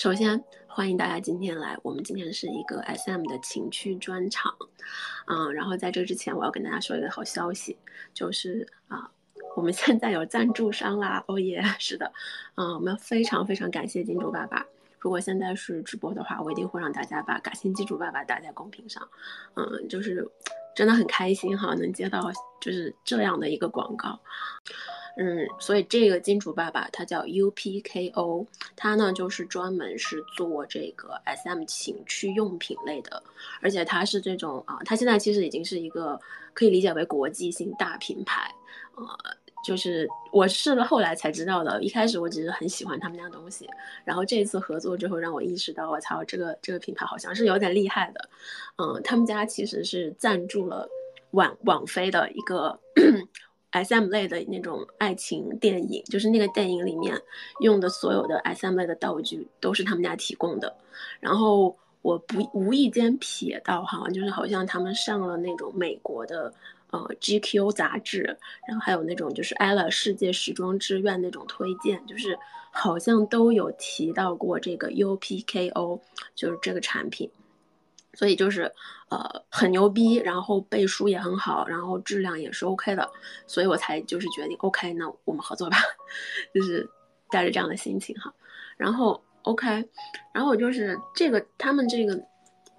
首先欢迎大家今天来，我们今天是一个 SM 的情趣专场，嗯，然后在这之前我要跟大家说一个好消息，就是啊，我们现在有赞助商啦，哦耶，是的，嗯，我们非常非常感谢金主爸爸。如果现在是直播的话，我一定会让大家把感谢金主爸爸打在公屏上，嗯，就是真的很开心哈，能接到就是这样的一个广告。嗯，所以这个金主爸爸他叫 UPKO，他呢就是专门是做这个 SM 情趣用品类的，而且他是这种啊，他现在其实已经是一个可以理解为国际性大品牌，呃，就是我是后来才知道的，一开始我只是很喜欢他们家东西，然后这一次合作之后让我意识到，我操，这个这个品牌好像是有点厉害的，嗯，他们家其实是赞助了网网飞的一个。S M 类的那种爱情电影，就是那个电影里面用的所有的 S M 类的道具都是他们家提供的。然后我不无意间瞥到哈，就是好像他们上了那种美国的呃 G Q 杂志，然后还有那种就是 Ella 世界时装之愿那种推荐，就是好像都有提到过这个 U P K O，就是这个产品。所以就是，呃，很牛逼，然后背书也很好，然后质量也是 OK 的，所以我才就是决定 OK，那我们合作吧，就是带着这样的心情哈。然后 OK，然后我就是这个他们这个，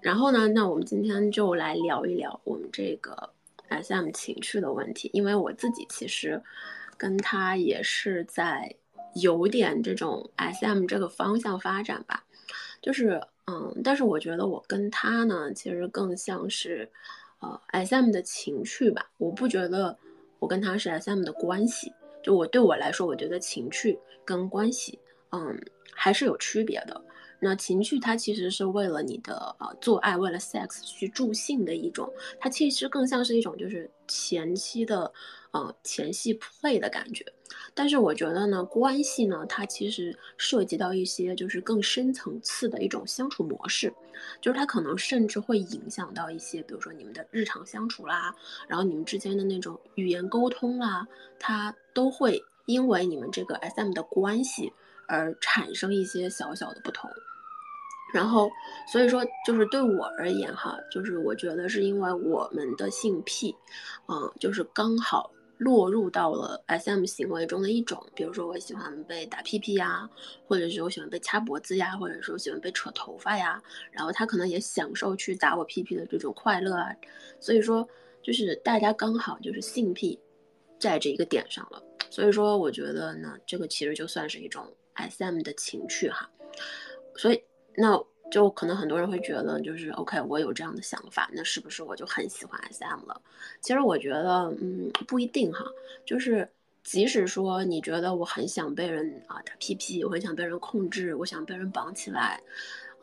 然后呢，那我们今天就来聊一聊我们这个 SM 情趣的问题，因为我自己其实跟他也是在有点这种 SM 这个方向发展吧，就是。嗯，但是我觉得我跟他呢，其实更像是，呃，S.M 的情趣吧。我不觉得我跟他是 S.M 的关系。就我对我来说，我觉得情趣跟关系，嗯，还是有区别的。那情趣它其实是为了你的呃做爱，为了 sex 去助兴的一种，它其实更像是一种就是前期的。呃，前戏 play 的感觉，但是我觉得呢，关系呢，它其实涉及到一些就是更深层次的一种相处模式，就是它可能甚至会影响到一些，比如说你们的日常相处啦，然后你们之间的那种语言沟通啦，它都会因为你们这个 SM 的关系而产生一些小小的不同。然后，所以说就是对我而言哈，就是我觉得是因为我们的性癖，嗯，就是刚好。落入到了 SM 行为中的一种，比如说我喜欢被打屁屁呀，或者是我喜欢被掐脖子呀，或者说喜欢被扯头发呀，然后他可能也享受去打我屁屁的这种快乐啊，所以说就是大家刚好就是性癖在这一个点上了，所以说我觉得呢，这个其实就算是一种 SM 的情趣哈，所以那。就可能很多人会觉得，就是 OK，我有这样的想法，那是不是我就很喜欢 SM 了？其实我觉得，嗯，不一定哈。就是即使说你觉得我很想被人啊打屁屁，我很想被人控制，我想被人绑起来，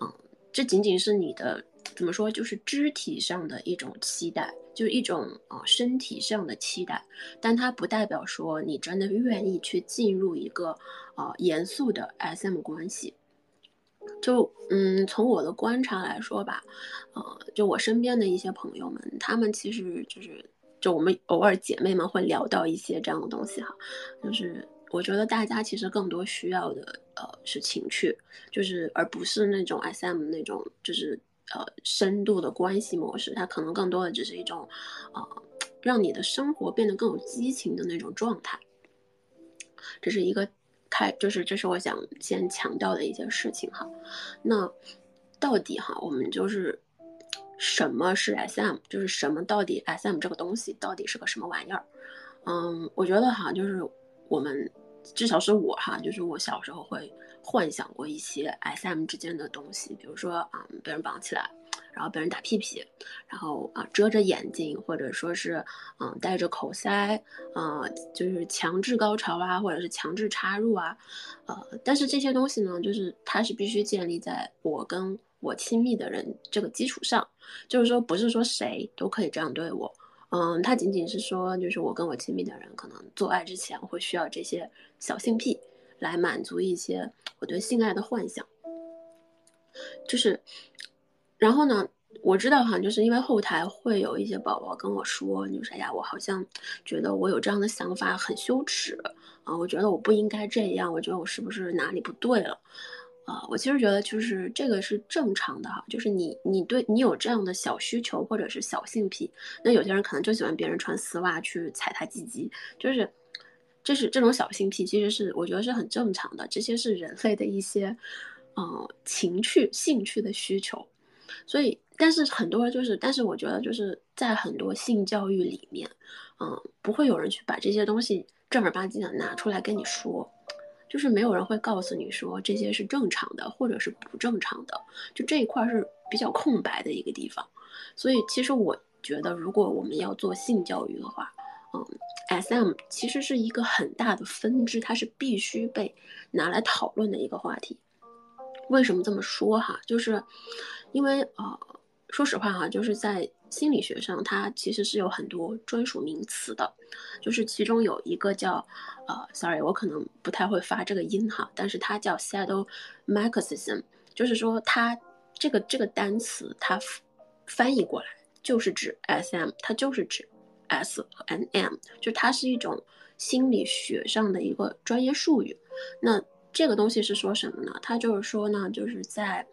嗯，这仅仅是你的怎么说，就是肢体上的一种期待，就是一种啊身体上的期待，但它不代表说你真的愿意去进入一个啊严肃的 SM 关系。就嗯，从我的观察来说吧，呃，就我身边的一些朋友们，他们其实就是，就我们偶尔姐妹们会聊到一些这样的东西哈，就是我觉得大家其实更多需要的呃是情趣，就是而不是那种 SM 那种就是呃深度的关系模式，它可能更多的只是一种呃让你的生活变得更有激情的那种状态，这是一个。开就是这是我想先强调的一件事情哈，那到底哈我们就是什么是 SM，就是什么到底 SM 这个东西到底是个什么玩意儿？嗯，我觉得哈就是我们至少是我哈，就是我小时候会幻想过一些 SM 之间的东西，比如说啊被人绑起来。然后被人打屁屁，然后啊遮着眼睛，或者说是嗯戴着口塞，嗯就是强制高潮啊，或者是强制插入啊，呃，但是这些东西呢，就是它是必须建立在我跟我亲密的人这个基础上，就是说不是说谁都可以这样对我，嗯，它仅仅是说就是我跟我亲密的人可能做爱之前会需要这些小性癖来满足一些我对性爱的幻想，就是。然后呢，我知道哈，就是因为后台会有一些宝宝跟我说，就是哎呀，我好像觉得我有这样的想法很羞耻啊，我觉得我不应该这样，我觉得我是不是哪里不对了？啊，我其实觉得就是这个是正常的哈，就是你你对你有这样的小需求或者是小性癖，那有些人可能就喜欢别人穿丝袜去踩他鸡鸡，就是这是这种小性癖，其实是我觉得是很正常的，这些是人类的一些呃情趣兴趣的需求，所以但是很多就是，但是我觉得就是在很多性教育里面，嗯，不会有人去把这些东西正儿八经的拿出来跟你说。就是没有人会告诉你说这些是正常的，或者是不正常的，就这一块是比较空白的一个地方。所以其实我觉得，如果我们要做性教育的话，嗯，SM 其实是一个很大的分支，它是必须被拿来讨论的一个话题。为什么这么说哈？就是因为呃，说实话哈，就是在。心理学上，它其实是有很多专属名词的，就是其中有一个叫，呃，sorry，我可能不太会发这个音哈，但是它叫 sadomasochism，就是说它这个这个单词它翻译过来就是指 SM，它就是指 S 和 NM，就它是一种心理学上的一个专业术语。那这个东西是说什么呢？它就是说呢，就是在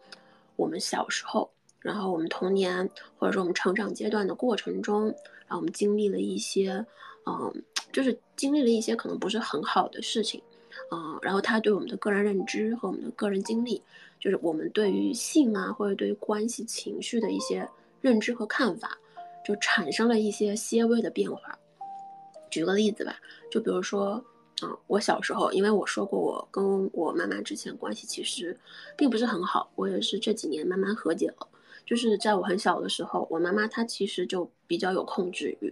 我们小时候。然后我们童年或者说我们成长阶段的过程中，然后我们经历了一些，嗯，就是经历了一些可能不是很好的事情，嗯，然后它对我们的个人认知和我们的个人经历，就是我们对于性啊或者对于关系情绪的一些认知和看法，就产生了一些些微的变化。举个例子吧，就比如说，啊，我小时候，因为我说过我跟我妈妈之前关系其实并不是很好，我也是这几年慢慢和解了。就是在我很小的时候，我妈妈她其实就比较有控制欲，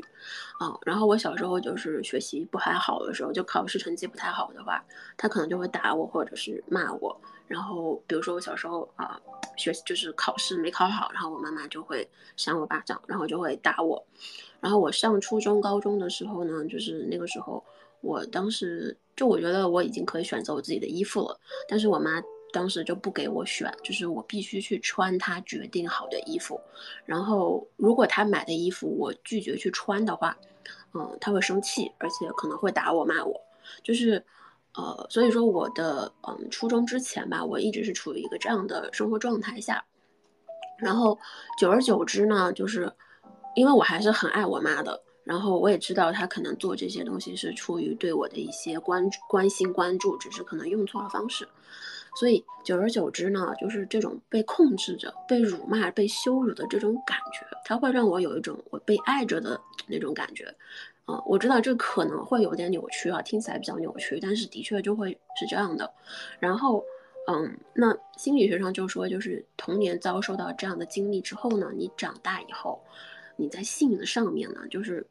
啊，然后我小时候就是学习不太好的时候，就考试成绩不太好的话，她可能就会打我或者是骂我。然后比如说我小时候啊，学习就是考试没考好，然后我妈妈就会扇我巴掌，然后就会打我。然后我上初中、高中的时候呢，就是那个时候，我当时就我觉得我已经可以选择我自己的衣服了，但是我妈。当时就不给我选，就是我必须去穿她决定好的衣服。然后如果她买的衣服我拒绝去穿的话，嗯，她会生气，而且可能会打我骂我。就是，呃，所以说我的嗯初中之前吧，我一直是处于一个这样的生活状态下。然后久而久之呢，就是因为我还是很爱我妈的，然后我也知道他可能做这些东西是出于对我的一些关关心关注，只是可能用错了方式。所以久而久之呢，就是这种被控制着、被辱骂、被羞辱的这种感觉，它会让我有一种我被爱着的那种感觉。嗯，我知道这可能会有点扭曲啊，听起来比较扭曲，但是的确就会是这样的。然后，嗯，那心理学上就说，就是童年遭受到这样的经历之后呢，你长大以后，你在性的上面呢，就是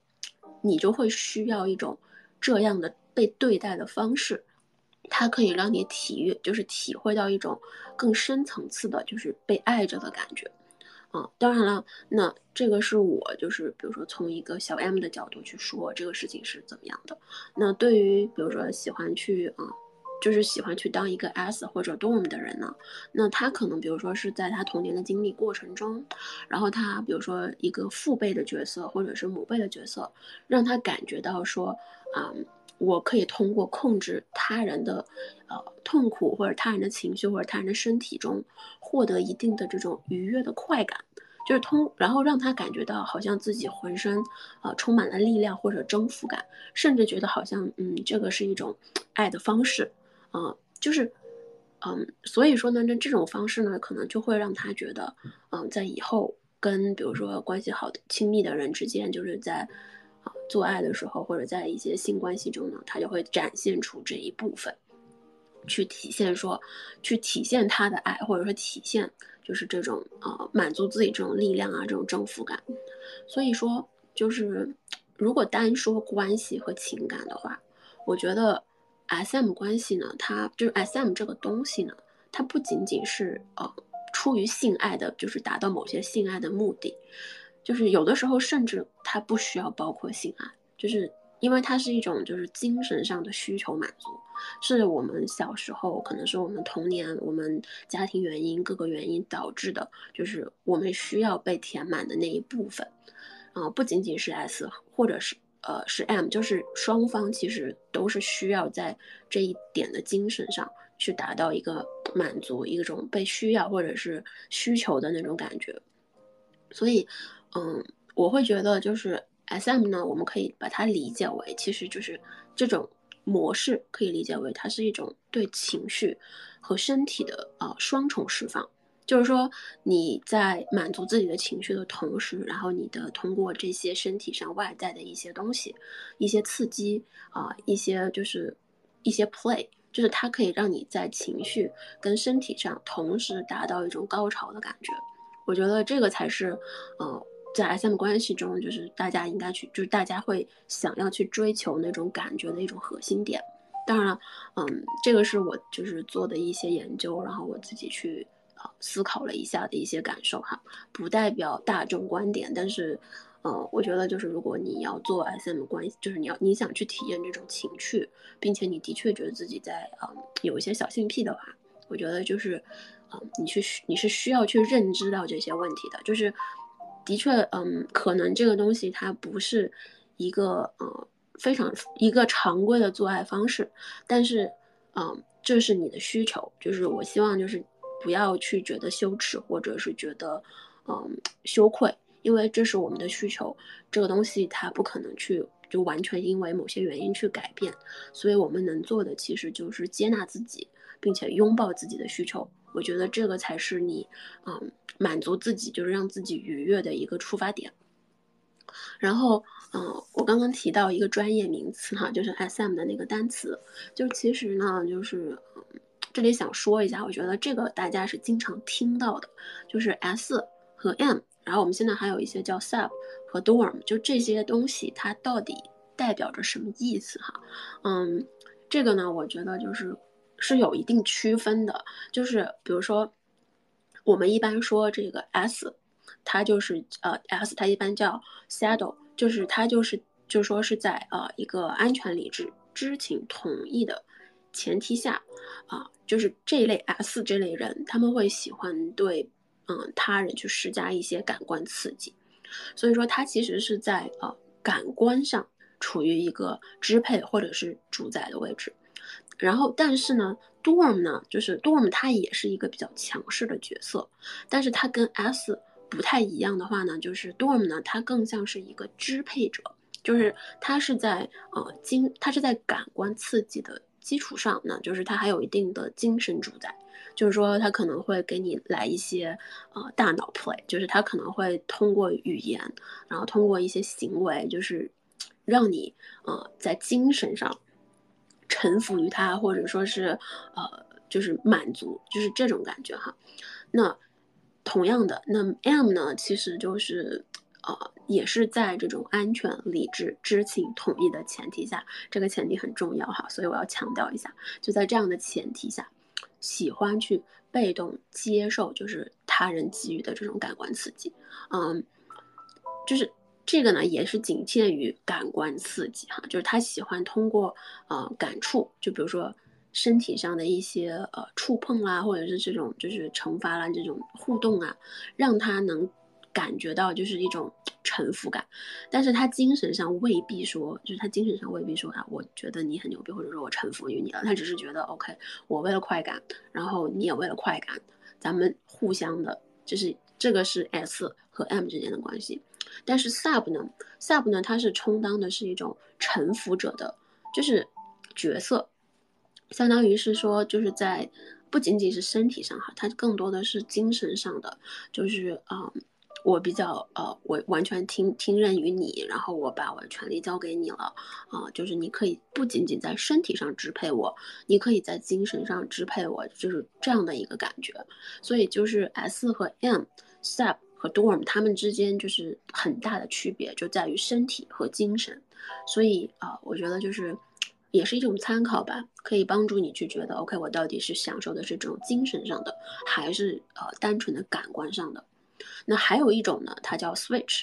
你就会需要一种这样的被对待的方式。它可以让你体育，就是体会到一种更深层次的，就是被爱着的感觉，啊，当然了，那这个是我就是比如说从一个小 M 的角度去说这个事情是怎么样的。那对于比如说喜欢去啊，就是喜欢去当一个 S 或者 Dom 的人呢，那他可能比如说是在他童年的经历过程中，然后他比如说一个父辈的角色或者是母辈的角色，让他感觉到说啊。我可以通过控制他人的，呃，痛苦或者他人的情绪或者他人的身体中，获得一定的这种愉悦的快感，就是通，然后让他感觉到好像自己浑身，呃，充满了力量或者征服感，甚至觉得好像，嗯，这个是一种 爱的方式，嗯，就是，嗯，所以说呢，那这种方式呢，可能就会让他觉得，嗯，在以后跟比如说关系好的亲密的人之间，就是在啊。做爱的时候，或者在一些性关系中呢，他就会展现出这一部分，去体现说，去体现他的爱，或者说体现就是这种呃满足自己这种力量啊，这种征服感。所以说，就是如果单说关系和情感的话，我觉得 S M 关系呢，它就是 S M 这个东西呢，它不仅仅是呃出于性爱的，就是达到某些性爱的目的。就是有的时候，甚至它不需要包括性爱，就是因为它是一种就是精神上的需求满足，是我们小时候可能是我们童年、我们家庭原因各个原因导致的，就是我们需要被填满的那一部分，啊，不仅仅是 S 或者是呃是 M，就是双方其实都是需要在这一点的精神上去达到一个满足一种被需要或者是需求的那种感觉。所以，嗯，我会觉得就是 S M 呢，我们可以把它理解为，其实就是这种模式可以理解为它是一种对情绪和身体的呃双重释放。就是说，你在满足自己的情绪的同时，然后你的通过这些身体上外在的一些东西，一些刺激啊，一些就是一些 play，就是它可以让你在情绪跟身体上同时达到一种高潮的感觉。我觉得这个才是，呃，在 SM 关系中，就是大家应该去，就是大家会想要去追求那种感觉的一种核心点。当然了，嗯，这个是我就是做的一些研究，然后我自己去。思考了一下的一些感受哈，不代表大众观点，但是，呃，我觉得就是如果你要做 SM 关系，就是你要你想去体验这种情趣，并且你的确觉得自己在呃有一些小性癖的话，我觉得就是，嗯，你去你是需要去认知到这些问题的，就是的确，嗯，可能这个东西它不是一个呃非常一个常规的做爱方式，但是，嗯，这是你的需求，就是我希望就是。不要去觉得羞耻，或者是觉得，嗯，羞愧，因为这是我们的需求。这个东西它不可能去就完全因为某些原因去改变，所以我们能做的其实就是接纳自己，并且拥抱自己的需求。我觉得这个才是你，嗯，满足自己，就是让自己愉悦的一个出发点。然后，嗯，我刚刚提到一个专业名词哈，就是 SM 的那个单词，就其实呢，就是。这里想说一下，我觉得这个大家是经常听到的，就是 S 和 M，然后我们现在还有一些叫 Sub 和 Dorm，就这些东西它到底代表着什么意思哈？嗯，这个呢，我觉得就是是有一定区分的，就是比如说我们一般说这个 S，它就是呃 S，它一般叫 Saddle，就是它就是就说是在呃一个安全、理智、知情、同意的前提下啊。就是这类 S 这类人，他们会喜欢对嗯他人去施加一些感官刺激，所以说他其实是在呃感官上处于一个支配或者是主宰的位置。然后，但是呢，Dorm 呢，就是 Dorm 他也是一个比较强势的角色，但是他跟 S 不太一样的话呢，就是 Dorm 呢，他更像是一个支配者，就是他是在呃经，他是在感官刺激的。基础上呢，就是它还有一定的精神主宰，就是说它可能会给你来一些呃大脑 play，就是它可能会通过语言，然后通过一些行为，就是让你呃在精神上臣服于它，或者说是呃就是满足，就是这种感觉哈。那同样的，那 M 呢，其实就是。呃，也是在这种安全、理智、知情、统一的前提下，这个前提很重要哈，所以我要强调一下，就在这样的前提下，喜欢去被动接受就是他人给予的这种感官刺激，嗯，就是这个呢，也是仅限于感官刺激哈，就是他喜欢通过呃感触，就比如说身体上的一些呃触碰啊，或者是这种就是惩罚啦这种互动啊，让他能。感觉到就是一种臣服感，但是他精神上未必说，就是他精神上未必说啊，我觉得你很牛逼，或者说我臣服于你了。他只是觉得 OK，我为了快感，然后你也为了快感，咱们互相的，就是这个是 S 和 M 之间的关系。但是 Sub 呢，Sub 呢，它是充当的是一种臣服者的，就是角色，相当于是说，就是在不仅仅是身体上哈，它更多的是精神上的，就是啊。我比较呃，我完全听听任于你，然后我把我的权利交给你了，啊，就是你可以不仅仅在身体上支配我，你可以在精神上支配我，就是这样的一个感觉。所以就是 S 和 M，Sub 和 Dorm 他们之间就是很大的区别，就在于身体和精神。所以啊，我觉得就是也是一种参考吧，可以帮助你去觉得 OK，我到底是享受的是这种精神上的，还是呃单纯的感官上的。那还有一种呢，它叫 switch，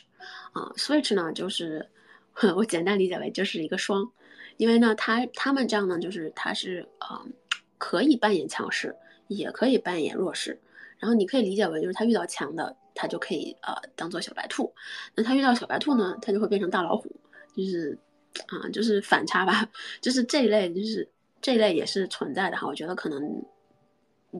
啊，switch 呢就是 我简单理解为就是一个双，因为呢，它他们这样呢，就是它是啊，可以扮演强势，也可以扮演弱势，然后你可以理解为就是他遇到强的，他就可以呃当做小白兔，那他遇到小白兔呢，他就会变成大老虎，就是啊，就是反差吧，就是这一类就是这一类也是存在的哈，我觉得可能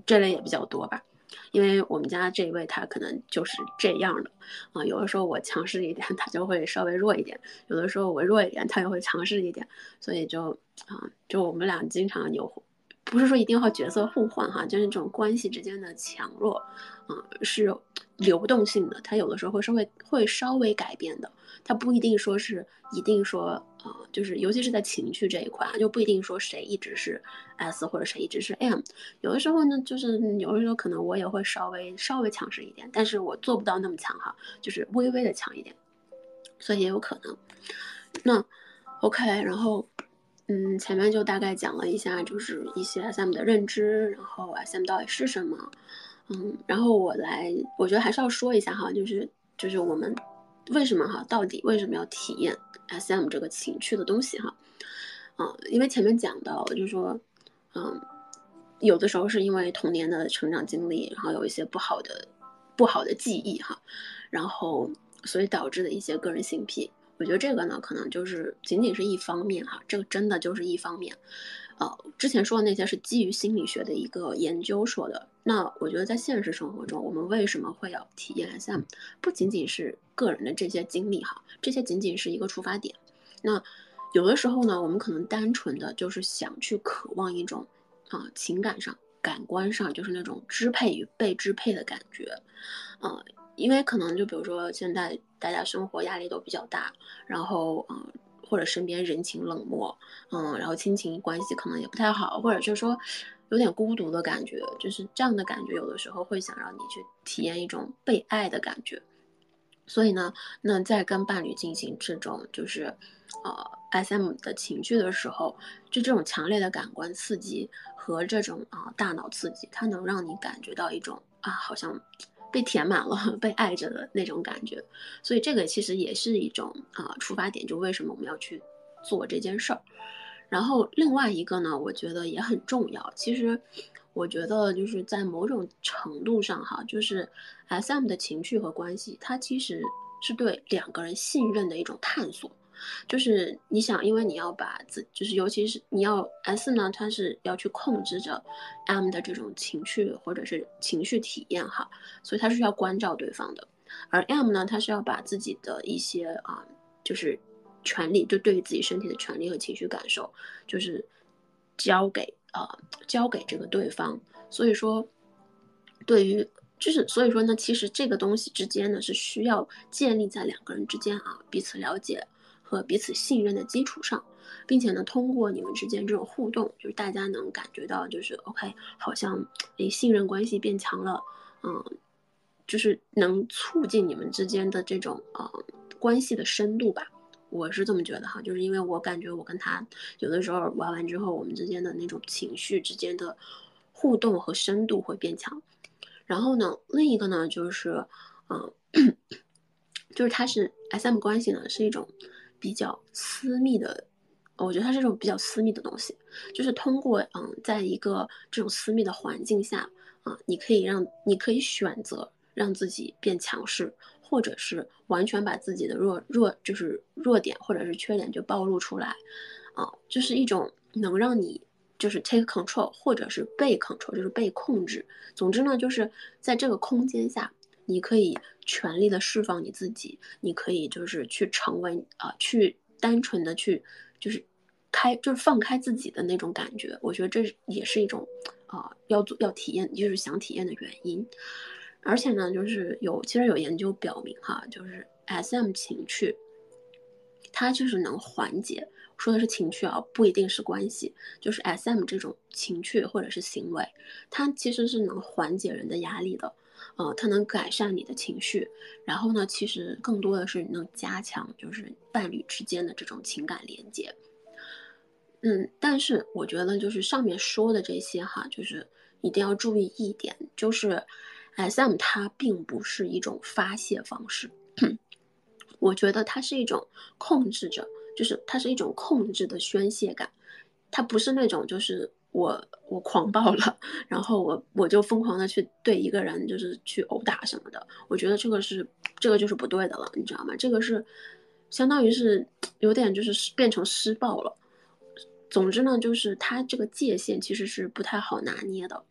这类也比较多吧。因为我们家这一位他可能就是这样的啊，有的时候我强势一点，他就会稍微弱一点；有的时候我弱一点，他也会强势一点。所以就啊，就我们俩经常有，不是说一定要角色互换哈，就是这种关系之间的强弱，嗯，是流动性的，它有的时候会稍微会稍微改变的。它不一定说是一定说，呃，就是尤其是在情绪这一块，就不一定说谁一直是 S 或者谁一直是 M。有的时候呢，就是有的时候可能我也会稍微稍微强势一点，但是我做不到那么强哈，就是微微的强一点，所以也有可能。那 OK，然后嗯，前面就大概讲了一下，就是一些 SM 的认知，然后 SM 到底是什么，嗯，然后我来，我觉得还是要说一下哈，就是就是我们。为什么哈？到底为什么要体验 S M 这个情趣的东西哈？嗯，因为前面讲到，就是说，嗯，有的时候是因为童年的成长经历，然后有一些不好的、不好的记忆哈，然后所以导致的一些个人性癖。我觉得这个呢，可能就是仅仅是一方面哈，这个真的就是一方面。呃，之前说的那些是基于心理学的一个研究说的。那我觉得在现实生活中，我们为什么会要体验 SM？不仅仅是个人的这些经历哈，这些仅仅是一个出发点。那有的时候呢，我们可能单纯的就是想去渴望一种啊情感上、感官上，就是那种支配与被支配的感觉。呃，因为可能就比如说现在大家生活压力都比较大，然后嗯。或者身边人情冷漠，嗯，然后亲情关系可能也不太好，或者就是说有点孤独的感觉，就是这样的感觉，有的时候会想让你去体验一种被爱的感觉。所以呢，那在跟伴侣进行这种就是，呃，S M 的情绪的时候，就这种强烈的感官刺激和这种啊大脑刺激，它能让你感觉到一种啊好像。被填满了，被爱着的那种感觉，所以这个其实也是一种啊出发点，就为什么我们要去做这件事儿。然后另外一个呢，我觉得也很重要。其实我觉得就是在某种程度上哈，就是 S M 的情绪和关系，它其实是对两个人信任的一种探索。就是你想，因为你要把自，就是尤其是你要 S 呢，它是要去控制着 M 的这种情绪或者是情绪体验哈，所以它是要关照对方的。而 M 呢，它是要把自己的一些啊，就是权利，就对于自己身体的权利和情绪感受，就是交给啊，交给这个对方。所以说，对于就是所以说呢，其实这个东西之间呢，是需要建立在两个人之间啊，彼此了解。和彼此信任的基础上，并且呢，通过你们之间这种互动，就是大家能感觉到，就是 OK，好像诶信任关系变强了，嗯，就是能促进你们之间的这种呃关系的深度吧，我是这么觉得哈，就是因为我感觉我跟他有的时候玩完之后，我们之间的那种情绪之间的互动和深度会变强，然后呢，另一个呢就是嗯，就是它是 SM 关系呢是一种。比较私密的，我觉得它是这种比较私密的东西，就是通过嗯，在一个这种私密的环境下啊，你可以让你可以选择让自己变强势，或者是完全把自己的弱弱就是弱点或者是缺点就暴露出来，啊，就是一种能让你就是 take control 或者是被 control 就是被控制，总之呢，就是在这个空间下。你可以全力的释放你自己，你可以就是去成为啊，去单纯的去就是开就是放开自己的那种感觉。我觉得这也是一种啊要做要体验就是想体验的原因。而且呢，就是有其实有研究表明哈，就是 S M 情趣，它就是能缓解，说的是情趣啊，不一定是关系，就是 S M 这种情趣或者是行为，它其实是能缓解人的压力的。呃，它能改善你的情绪，然后呢，其实更多的是能加强就是伴侣之间的这种情感连接。嗯，但是我觉得就是上面说的这些哈，就是一定要注意一点，就是 S M 它并不是一种发泄方式，我觉得它是一种控制着，就是它是一种控制的宣泄感，它不是那种就是。我我狂暴了，然后我我就疯狂的去对一个人就是去殴打什么的，我觉得这个是这个就是不对的了，你知道吗？这个是相当于是有点就是变成施暴了，总之呢，就是它这个界限其实是不太好拿捏的，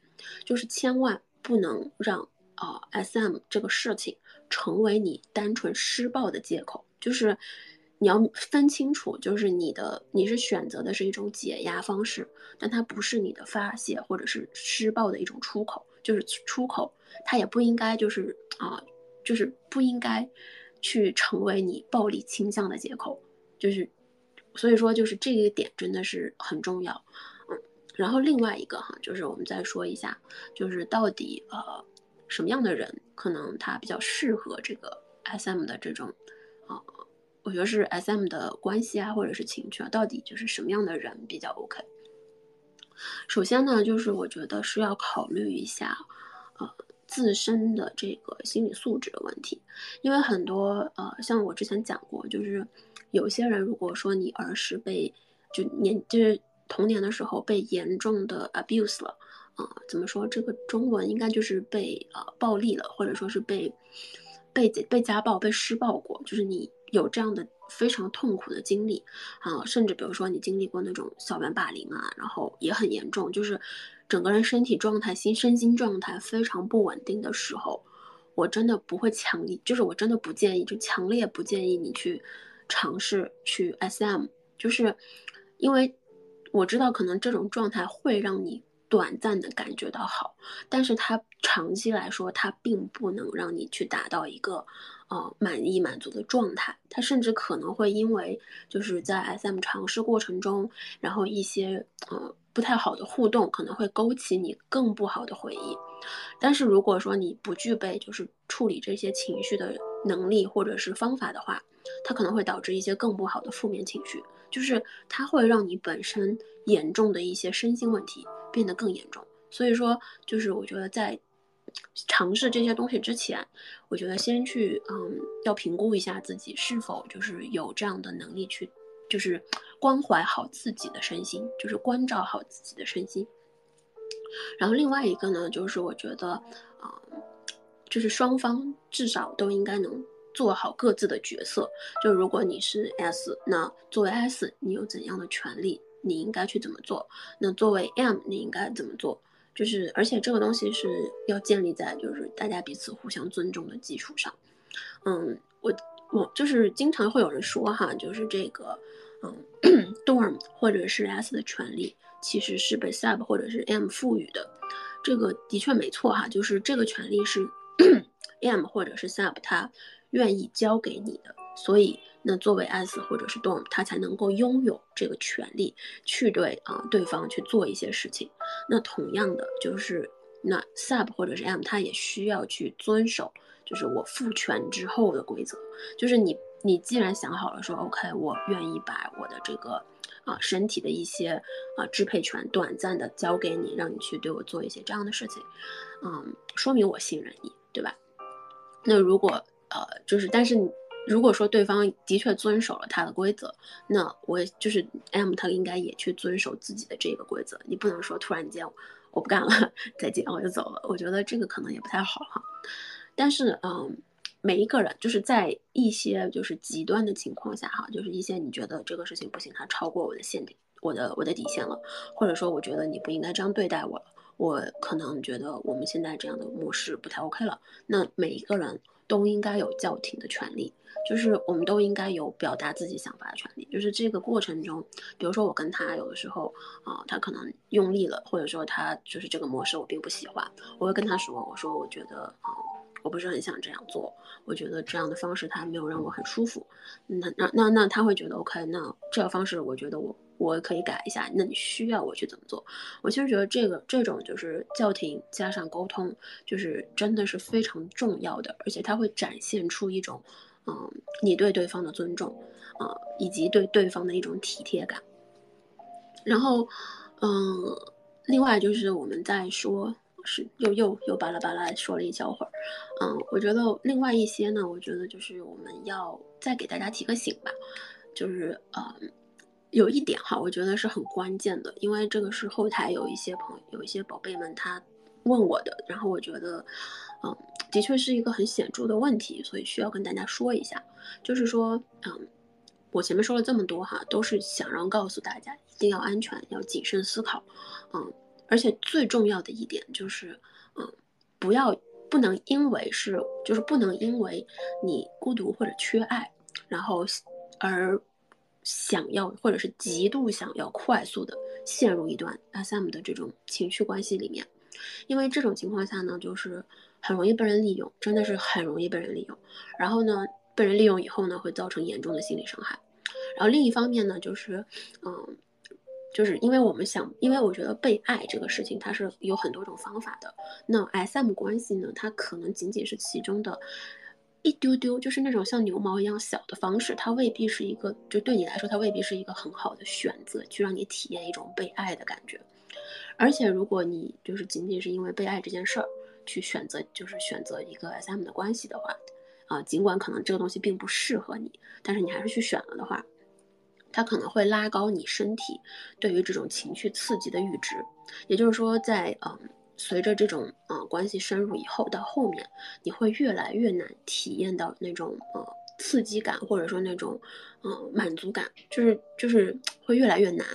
就是千万不能让啊 SM 这个事情成为你单纯施暴的借口，就是你要分清楚，就是你的你是选择的是一种解压方式，但它不是你的发泄或者是施暴的一种出口，就是出口，它也不应该就是啊，就是不应该去成为你暴力倾向的借口，就是。所以说，就是这一点真的是很重要，嗯，然后另外一个哈，就是我们再说一下，就是到底呃什么样的人可能他比较适合这个 SM 的这种，我觉得是 SM 的关系啊，或者是情趣啊，到底就是什么样的人比较 OK？首先呢，就是我觉得是要考虑一下，呃，自身的这个心理素质的问题，因为很多呃，像我之前讲过，就是。有些人如果说你儿时被就年就是童年的时候被严重的 abuse 了，啊，怎么说这个中文应该就是被呃暴力了，或者说是被被被家暴、被施暴过，就是你有这样的非常痛苦的经历啊，甚至比如说你经历过那种校园霸凌啊，然后也很严重，就是整个人身体状态、心身心状态非常不稳定的时候，我真的不会强力，就是我真的不建议，就强烈不建议你去。尝试去 SM，就是因为我知道可能这种状态会让你短暂的感觉到好，但是它长期来说，它并不能让你去达到一个呃满意满足的状态。它甚至可能会因为就是在 SM 尝试过程中，然后一些呃不太好的互动，可能会勾起你更不好的回忆。但是如果说你不具备就是处理这些情绪的能力或者是方法的话，它可能会导致一些更不好的负面情绪，就是它会让你本身严重的一些身心问题变得更严重。所以说，就是我觉得在尝试这些东西之前，我觉得先去嗯，要评估一下自己是否就是有这样的能力去，就是关怀好自己的身心，就是关照好自己的身心。然后另外一个呢，就是我觉得啊，就是双方至少都应该能。做好各自的角色，就如果你是 S，那作为 S，你有怎样的权利？你应该去怎么做？那作为 M，你应该怎么做？就是，而且这个东西是要建立在就是大家彼此互相尊重的基础上。嗯，我我就是经常会有人说哈，就是这个，嗯，Dorm 或者是 S 的权利其实是被 Sub 或者是 M 赋予的，这个的确没错哈，就是这个权利是 M 或者是 Sub 它。愿意交给你的，所以那作为 S 或者是 Dom，他才能够拥有这个权利去对啊对方去做一些事情。那同样的就是那 Sub 或者是 M，他也需要去遵守，就是我赋权之后的规则。就是你你既然想好了说 OK，我愿意把我的这个啊身体的一些啊支配权短暂的交给你，让你去对我做一些这样的事情，嗯，说明我信任你，对吧？那如果呃，就是，但是你如果说对方的确遵守了他的规则，那我就是 M，他应该也去遵守自己的这个规则。你不能说突然间我不干了，再见，我就走了。我觉得这个可能也不太好哈。但是，嗯，每一个人就是在一些就是极端的情况下哈，就是一些你觉得这个事情不行，它超过我的限定，我的我的底线了，或者说我觉得你不应该这样对待我了，我可能觉得我们现在这样的模式不太 OK 了。那每一个人。都应该有叫停的权利，就是我们都应该有表达自己想法的权利。就是这个过程中，比如说我跟他有的时候啊，他可能用力了，或者说他就是这个模式我并不喜欢，我会跟他说，我说我觉得啊，我不是很想这样做，我觉得这样的方式他没有让我很舒服。那那那那他会觉得 OK，那这个方式我觉得我。我可以改一下，那你需要我去怎么做？我其实觉得这个这种就是叫停加上沟通，就是真的是非常重要的，而且它会展现出一种，嗯，你对对方的尊重，啊，以及对对方的一种体贴感。然后，嗯，另外就是我们在说，是又又又巴拉巴拉说了一小会儿，嗯，我觉得另外一些呢，我觉得就是我们要再给大家提个醒吧，就是嗯。有一点哈，我觉得是很关键的，因为这个是后台有一些朋友、有一些宝贝们他问我的，然后我觉得，嗯，的确是一个很显著的问题，所以需要跟大家说一下，就是说，嗯，我前面说了这么多哈，都是想让告诉大家一定要安全，要谨慎思考，嗯，而且最重要的一点就是，嗯，不要不能因为是就是不能因为你孤独或者缺爱，然后而想要或者是极度想要快速的陷入一段 SM 的这种情绪关系里面，因为这种情况下呢，就是很容易被人利用，真的是很容易被人利用，然后呢。被人利用以后呢，会造成严重的心理伤害。然后另一方面呢，就是，嗯，就是因为我们想，因为我觉得被爱这个事情，它是有很多种方法的。那 SM 关系呢，它可能仅仅是其中的一丢丢，就是那种像牛毛一样小的方式，它未必是一个，就对你来说，它未必是一个很好的选择，去让你体验一种被爱的感觉。而且，如果你就是仅仅是因为被爱这件事儿去选择，就是选择一个 SM 的关系的话。啊，尽管可能这个东西并不适合你，但是你还是去选了的话，它可能会拉高你身体对于这种情绪刺激的阈值。也就是说，在嗯，随着这种呃关系深入以后，到后面你会越来越难体验到那种呃刺激感，或者说那种嗯满足感，就是就是会越来越难。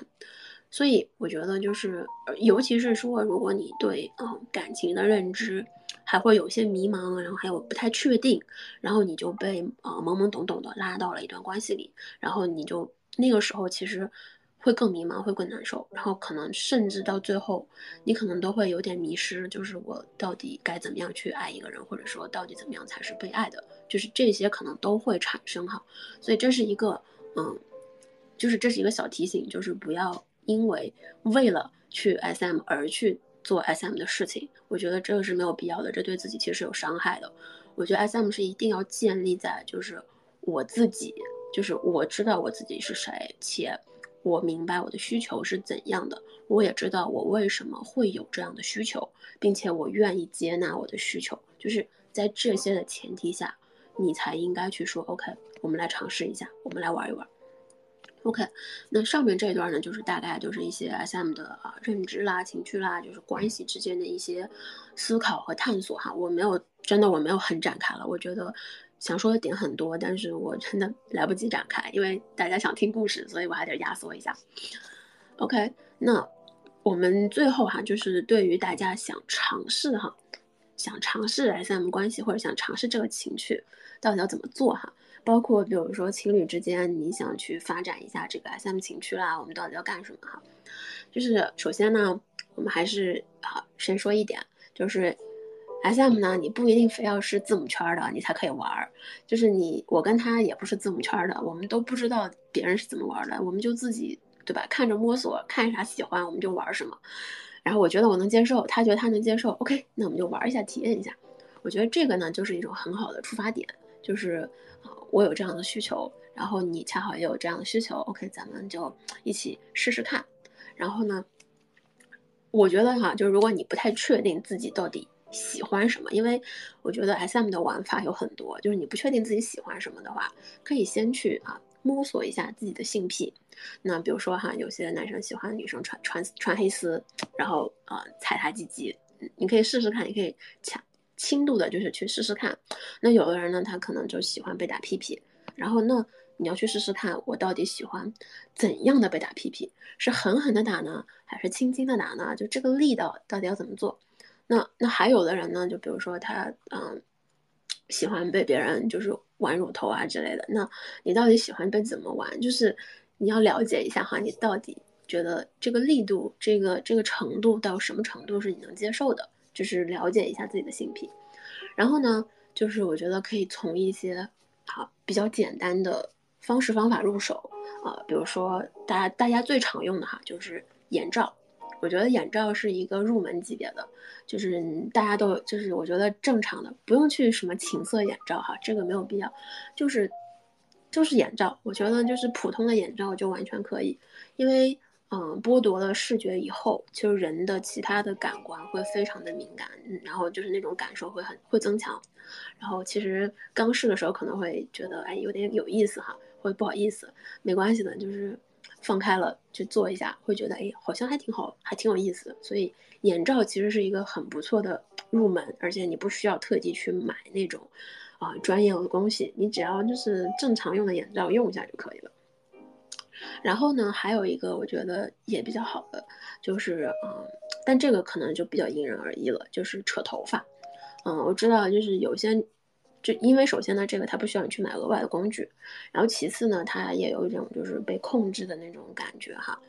所以我觉得就是，尤其是说，如果你对嗯感情的认知。还会有些迷茫，然后还有不太确定，然后你就被呃懵懵懂懂的拉到了一段关系里，然后你就那个时候其实会更迷茫，会更难受，然后可能甚至到最后，你可能都会有点迷失，就是我到底该怎么样去爱一个人，或者说到底怎么样才是被爱的，就是这些可能都会产生哈，所以这是一个嗯，就是这是一个小提醒，就是不要因为为了去 SM 而去。做 SM 的事情，我觉得这个是没有必要的，这对自己其实是有伤害的。我觉得 SM 是一定要建立在就是我自己，就是我知道我自己是谁，且我明白我的需求是怎样的，我也知道我为什么会有这样的需求，并且我愿意接纳我的需求。就是在这些的前提下，你才应该去说 OK，我们来尝试一下，我们来玩一玩。OK，那上面这一段呢，就是大概就是一些 SM 的啊认知啦、情绪啦，就是关系之间的一些思考和探索哈。我没有真的我没有很展开了，我觉得想说的点很多，但是我真的来不及展开，因为大家想听故事，所以我还得压缩一下。OK，那我们最后哈，就是对于大家想尝试哈，想尝试 SM 关系或者想尝试这个情绪，到底要怎么做哈？包括比如说情侣之间，你想去发展一下这个 SM 情趣啦，我们到底要干什么哈？就是首先呢，我们还是啊，先说一点，就是 SM 呢，你不一定非要是字母圈的，你才可以玩儿。就是你我跟他也不是字母圈的，我们都不知道别人是怎么玩的，我们就自己对吧？看着摸索，看啥喜欢我们就玩什么。然后我觉得我能接受，他觉得他能接受，OK，那我们就玩一下，体验一下。我觉得这个呢，就是一种很好的出发点，就是。我有这样的需求，然后你恰好也有这样的需求，OK，咱们就一起试试看。然后呢，我觉得哈，就是如果你不太确定自己到底喜欢什么，因为我觉得 SM 的玩法有很多，就是你不确定自己喜欢什么的话，可以先去啊摸索一下自己的性癖。那比如说哈，有些男生喜欢女生穿穿穿黑丝，然后啊踩他鸡鸡，你可以试试看，你可以轻。轻度的，就是去试试看。那有的人呢，他可能就喜欢被打屁屁，然后那你要去试试看，我到底喜欢怎样的被打屁屁？是狠狠的打呢，还是轻轻的打呢？就这个力道到底要怎么做？那那还有的人呢，就比如说他嗯，喜欢被别人就是玩乳头啊之类的。那你到底喜欢被怎么玩？就是你要了解一下哈，你到底觉得这个力度、这个这个程度到什么程度是你能接受的？就是了解一下自己的性癖，然后呢，就是我觉得可以从一些好比较简单的方式方法入手啊，比如说大家大家最常用的哈，就是眼罩。我觉得眼罩是一个入门级别的，就是大家都就是我觉得正常的，不用去什么情色眼罩哈，这个没有必要，就是就是眼罩，我觉得就是普通的眼罩就完全可以，因为。嗯，剥夺了视觉以后，其实人的其他的感官会非常的敏感，然后就是那种感受会很会增强。然后其实刚试的时候可能会觉得，哎，有点有意思哈，会不好意思，没关系的，就是放开了去做一下，会觉得，哎，好像还挺好，还挺有意思的。所以眼罩其实是一个很不错的入门，而且你不需要特地去买那种啊专业的东西，你只要就是正常用的眼罩用一下就可以了。然后呢，还有一个我觉得也比较好的，就是嗯，但这个可能就比较因人而异了，就是扯头发。嗯，我知道，就是有些，就因为首先呢，这个它不需要你去买额外的工具，然后其次呢，它也有一种就是被控制的那种感觉哈。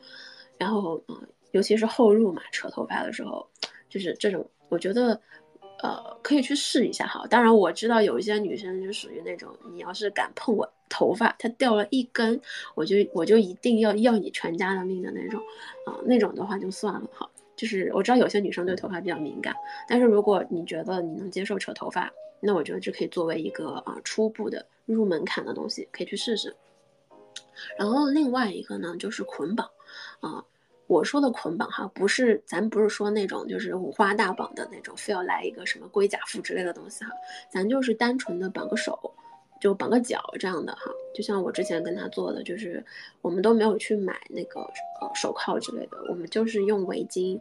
然后嗯，尤其是后入嘛，扯头发的时候，就是这种，我觉得。呃，可以去试一下哈。当然，我知道有一些女生就属于那种，你要是敢碰我头发，它掉了一根，我就我就一定要要你全家的命的那种，啊，那种的话就算了哈。就是我知道有些女生对头发比较敏感，但是如果你觉得你能接受扯头发，那我觉得这可以作为一个啊初步的入门槛的东西，可以去试试。然后另外一个呢，就是捆绑，啊。我说的捆绑哈，不是咱不是说那种就是五花大绑的那种，非要来一个什么龟甲缚之类的东西哈，咱就是单纯的绑个手，就绑个脚这样的哈。就像我之前跟他做的，就是我们都没有去买那个呃手铐之类的，我们就是用围巾，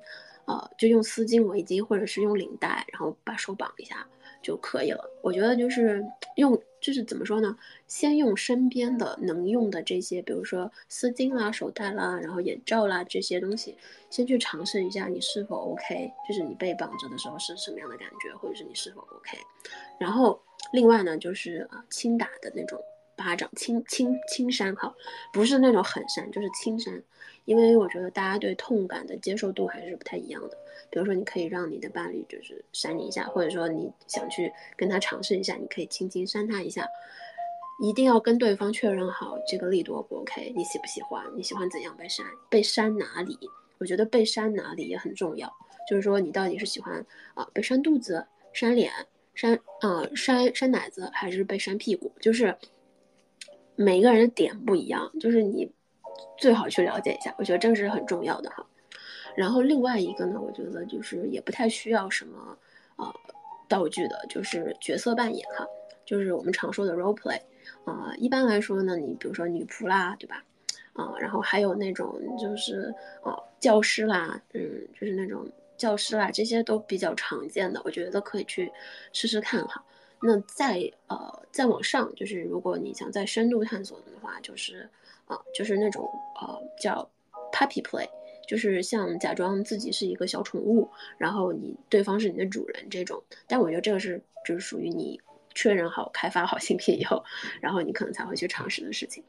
呃，就用丝巾围巾或者是用领带，然后把手绑一下。就可以了。我觉得就是用，就是怎么说呢？先用身边的能用的这些，比如说丝巾啦、手带啦，然后眼罩啦这些东西，先去尝试一下你是否 OK，就是你被绑着的时候是什么样的感觉，或者是你是否 OK。然后另外呢，就是啊，轻打的那种巴掌，轻轻轻扇哈，不是那种狠扇，就是轻扇。因为我觉得大家对痛感的接受度还是不太一样的。比如说，你可以让你的伴侣就是扇你一下，或者说你想去跟他尝试一下，你可以轻轻扇他一下。一定要跟对方确认好这个力度 O 不 OK，你喜不喜欢？你喜欢怎样被扇？被扇哪里？我觉得被扇哪里也很重要。就是说，你到底是喜欢啊被扇肚子、扇脸、扇啊扇扇奶子，还是被扇屁股？就是每个人的点不一样，就是你。最好去了解一下，我觉得这个是很重要的哈。然后另外一个呢，我觉得就是也不太需要什么呃道具的，就是角色扮演哈，就是我们常说的 role play 啊。一般来说呢，你比如说女仆啦，对吧？啊，然后还有那种就是啊教师啦，嗯，就是那种教师啦，这些都比较常见的，我觉得可以去试试看哈。那再呃再往上，就是如果你想再深度探索的话，就是。啊，就是那种呃叫 puppy play，就是像假装自己是一个小宠物，然后你对方是你的主人这种。但我觉得这个是就是属于你确认好、开发好 芯片以后，然后你可能才会去尝试的事情。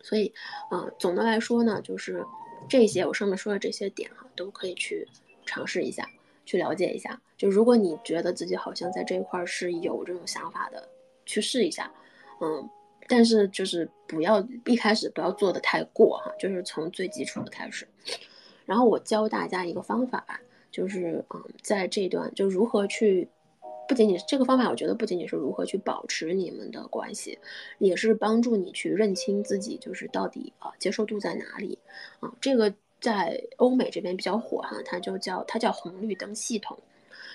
所以，嗯，总的来说呢，就是这些我上面说的这些点哈，都可以去尝试一下，去了解一下。就如果你觉得自己好像在这一块是有这种想法的，去试一下，嗯。但是就是不要一开始不要做的太过哈，就是从最基础的开始。然后我教大家一个方法吧，就是嗯，在这段就如何去，不仅仅是这个方法，我觉得不仅仅是如何去保持你们的关系，也是帮助你去认清自己，就是到底啊接受度在哪里啊。这个在欧美这边比较火哈，它就叫它叫红绿灯系统，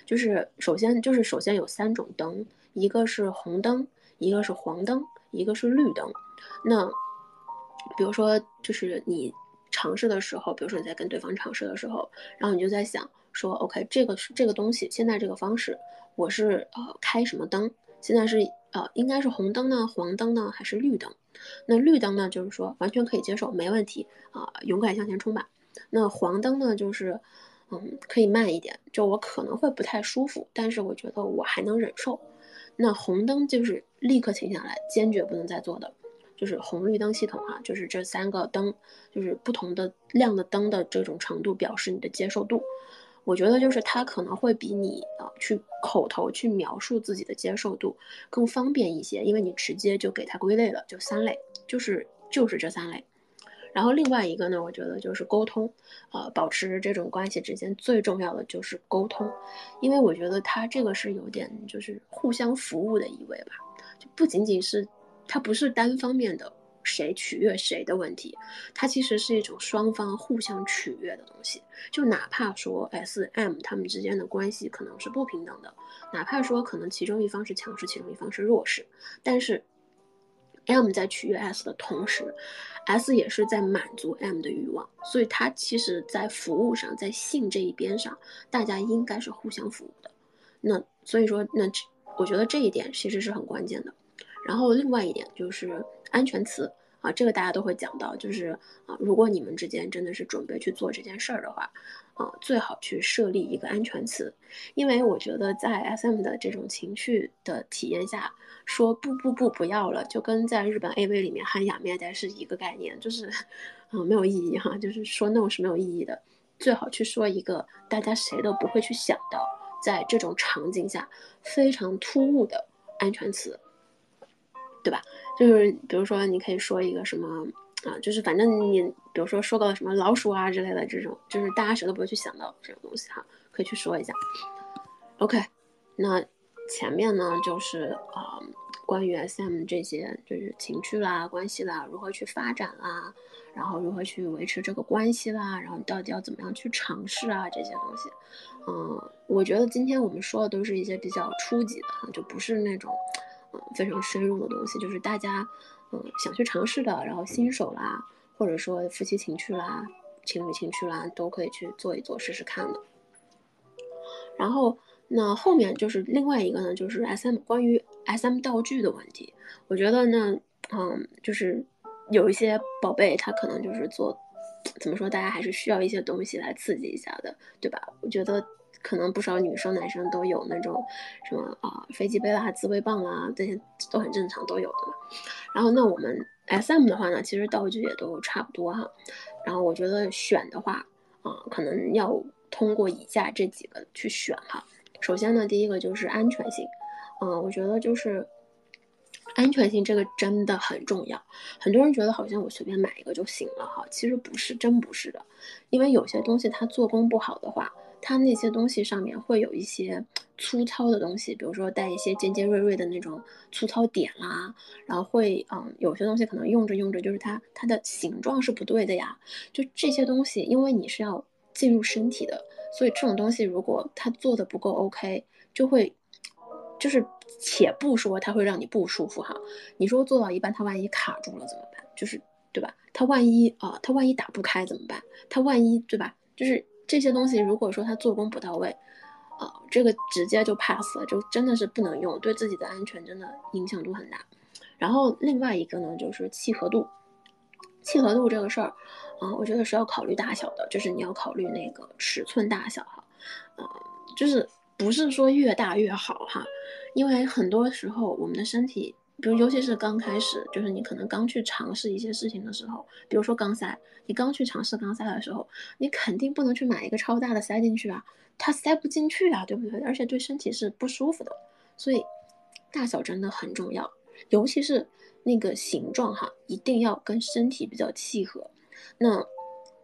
就是首先就是首先有三种灯，一个是红灯，一个是黄灯。一个是绿灯，那比如说就是你尝试的时候，比如说你在跟对方尝试的时候，然后你就在想说，OK，这个是这个东西，现在这个方式我是呃开什么灯？现在是呃应该是红灯呢，黄灯呢，还是绿灯？那绿灯呢，就是说完全可以接受，没问题啊，勇敢向前冲吧。那黄灯呢，就是嗯可以慢一点，就我可能会不太舒服，但是我觉得我还能忍受。那红灯就是立刻停下来，坚决不能再做的，就是红绿灯系统哈，就是这三个灯，就是不同的亮的灯的这种程度表示你的接受度。我觉得就是他可能会比你啊去口头去描述自己的接受度更方便一些，因为你直接就给它归类了，就三类，就是就是这三类。然后另外一个呢，我觉得就是沟通，呃，保持这种关系之间最重要的就是沟通，因为我觉得他这个是有点就是互相服务的意味吧，就不仅仅是他不是单方面的谁取悦谁的问题，它其实是一种双方互相取悦的东西。就哪怕说 S M 他们之间的关系可能是不平等的，哪怕说可能其中一方是强势，其中一方是弱势，但是。M 在取悦 S 的同时，S 也是在满足 M 的欲望，所以它其实，在服务上，在性这一边上，大家应该是互相服务的。那所以说，那我觉得这一点其实是很关键的。然后另外一点就是安全词啊，这个大家都会讲到，就是啊，如果你们之间真的是准备去做这件事儿的话，啊，最好去设立一个安全词，因为我觉得在 SM 的这种情绪的体验下，说不不不不要了，就跟在日本 AV 里面喊雅面带是一个概念，就是，嗯，没有意义哈，就是说 no 是没有意义的，最好去说一个大家谁都不会去想到，在这种场景下非常突兀的安全词。对吧？就是比如说，你可以说一个什么啊，就是反正你比如说说个什么老鼠啊之类的这种，就是大家谁都不会去想到这种东西哈，可以去说一下。OK，那前面呢就是啊，关于 SM 这些就是情趣啦、关系啦，如何去发展啦，然后如何去维持这个关系啦，然后到底要怎么样去尝试啊这些东西。嗯，我觉得今天我们说的都是一些比较初级的，就不是那种。嗯，非常深入的东西，就是大家，嗯，想去尝试的，然后新手啦，或者说夫妻情趣啦、情侣情趣啦，都可以去做一做试试看的。然后，那后面就是另外一个呢，就是 S M 关于 S M 道具的问题。我觉得呢，嗯，就是有一些宝贝，他可能就是做，怎么说，大家还是需要一些东西来刺激一下的，对吧？我觉得。可能不少女生、男生都有那种什么啊飞机杯啦、自慰棒啦，这些都很正常，都有的嘛。然后那我们 S M 的话呢，其实道具也都差不多哈。然后我觉得选的话啊，可能要通过以下这几个去选哈。首先呢，第一个就是安全性，嗯，我觉得就是安全性这个真的很重要。很多人觉得好像我随便买一个就行了哈，其实不是，真不是的。因为有些东西它做工不好的话。它那些东西上面会有一些粗糙的东西，比如说带一些尖尖锐锐的那种粗糙点啦，然后会嗯，有些东西可能用着用着就是它它的形状是不对的呀，就这些东西，因为你是要进入身体的，所以这种东西如果它做的不够 OK，就会就是且不说它会让你不舒服哈，你说做到一半它万一卡住了怎么办？就是对吧？它万一啊，它万一打不开怎么办？它万一对吧？就是。这些东西如果说它做工不到位，啊，这个直接就 pass 了，就真的是不能用，对自己的安全真的影响度很大。然后另外一个呢，就是契合度，契合度这个事儿，啊，我觉得是要考虑大小的，就是你要考虑那个尺寸大小哈，啊，就是不是说越大越好哈，因为很多时候我们的身体。比如，尤其是刚开始，就是你可能刚去尝试一些事情的时候，比如说钢塞，你刚去尝试钢塞的时候，你肯定不能去买一个超大的塞进去啊，它塞不进去啊，对不对？而且对身体是不舒服的，所以大小真的很重要，尤其是那个形状哈，一定要跟身体比较契合。那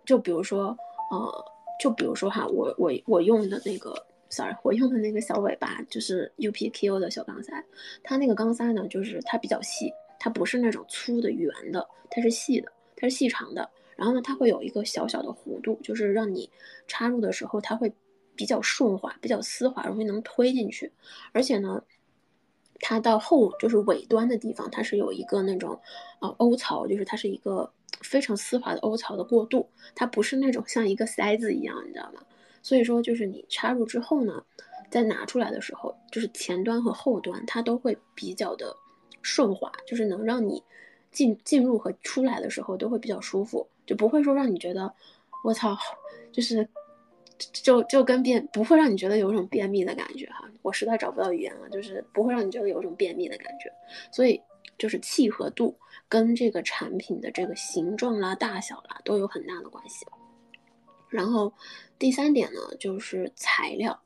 就比如说，呃，就比如说哈，我我我用的那个。sorry，我用的那个小尾巴就是 UPQ 的小钢塞，它那个钢塞呢，就是它比较细，它不是那种粗的圆的，它是细的，它是细长的。然后呢，它会有一个小小的弧度，就是让你插入的时候它会比较顺滑，比较丝滑，容易能推进去。而且呢，它到后就是尾端的地方，它是有一个那种呃凹槽，就是它是一个非常丝滑的凹槽的过渡，它不是那种像一个塞子一样，你知道吗？所以说，就是你插入之后呢，在拿出来的时候，就是前端和后端它都会比较的顺滑，就是能让你进进入和出来的时候都会比较舒服，就不会说让你觉得我操，就是就就跟便不会让你觉得有一种便秘的感觉哈。我实在找不到语言了，就是不会让你觉得有一种便秘的感觉。所以就是契合度跟这个产品的这个形状啦、大小啦都有很大的关系。然后第三点呢，就是材料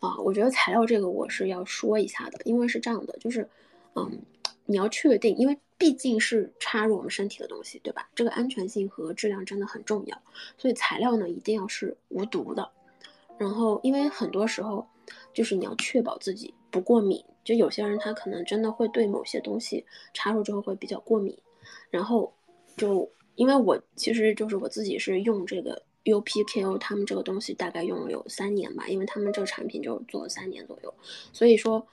啊，我觉得材料这个我是要说一下的，因为是这样的，就是嗯，你要确定，因为毕竟是插入我们身体的东西，对吧？这个安全性和质量真的很重要，所以材料呢一定要是无毒的。然后，因为很多时候就是你要确保自己不过敏，就有些人他可能真的会对某些东西插入之后会比较过敏。然后就因为我其实就是我自己是用这个。UPKO 他们这个东西大概用了有三年吧，因为他们这个产品就做了三年左右，所以说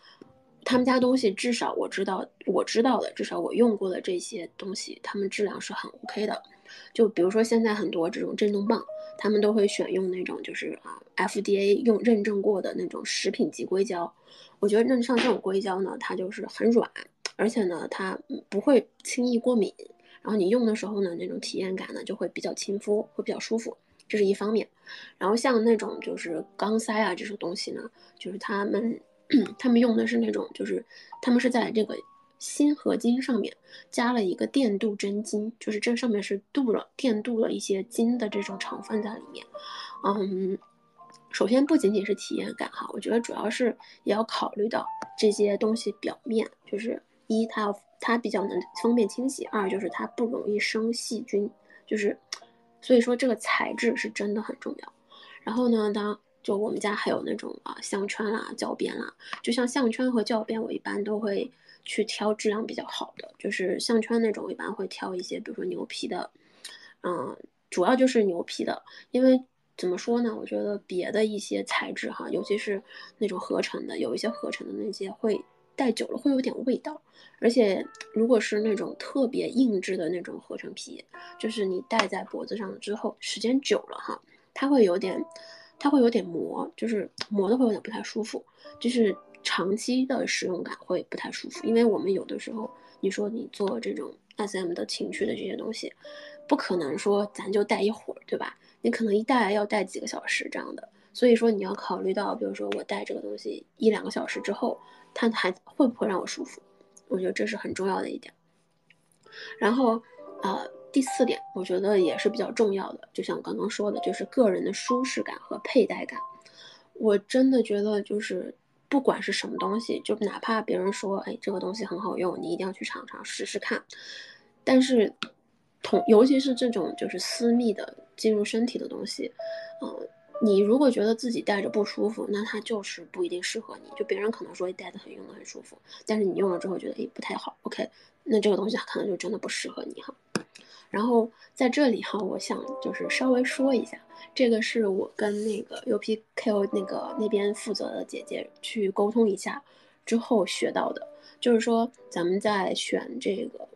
他们家东西至少我知道我知道的，至少我用过的这些东西，他们质量是很 OK 的。就比如说现在很多这种震动棒，他们都会选用那种就是啊 FDA 用认证过的那种食品级硅胶。我觉得认上这种硅胶呢，它就是很软，而且呢它不会轻易过敏。然后你用的时候呢，那种体验感呢就会比较亲肤，会比较舒服，这是一方面。然后像那种就是钢塞啊这种东西呢，就是他们他们用的是那种就是他们是在这个锌合金上面加了一个电镀真金，就是这上面是镀了电镀了一些金的这种成分在里面。嗯，首先不仅仅是体验感哈，我觉得主要是也要考虑到这些东西表面，就是一它要。它比较能方便清洗，二就是它不容易生细菌，就是，所以说这个材质是真的很重要。然后呢，当就我们家还有那种啊项圈啦、胶边啦，就像项圈和胶边，我一般都会去挑质量比较好的，就是项圈那种，一般会挑一些，比如说牛皮的，嗯，主要就是牛皮的，因为怎么说呢，我觉得别的一些材质哈，尤其是那种合成的，有一些合成的那些会。戴久了会有点味道，而且如果是那种特别硬质的那种合成皮，就是你戴在脖子上之后，时间久了哈，它会有点，它会有点磨，就是磨的会有点不太舒服，就是长期的使用感会不太舒服。因为我们有的时候，你说你做这种 SM 的情趣的这些东西，不可能说咱就戴一会儿，对吧？你可能一戴要戴几个小时这样的，所以说你要考虑到，比如说我戴这个东西一两个小时之后。它还会不会让我舒服？我觉得这是很重要的一点。然后，呃，第四点，我觉得也是比较重要的，就像我刚刚说的，就是个人的舒适感和佩戴感。我真的觉得，就是不管是什么东西，就哪怕别人说，哎，这个东西很好用，你一定要去尝尝试试看。但是，同尤其是这种就是私密的进入身体的东西，嗯。你如果觉得自己戴着不舒服，那它就是不一定适合你。就别人可能说戴的很用的很舒服，但是你用了之后觉得诶不太好，OK，那这个东西可能就真的不适合你哈。然后在这里哈，我想就是稍微说一下，这个是我跟那个 UPKO 那个那边负责的姐姐去沟通一下之后学到的，就是说咱们在选这个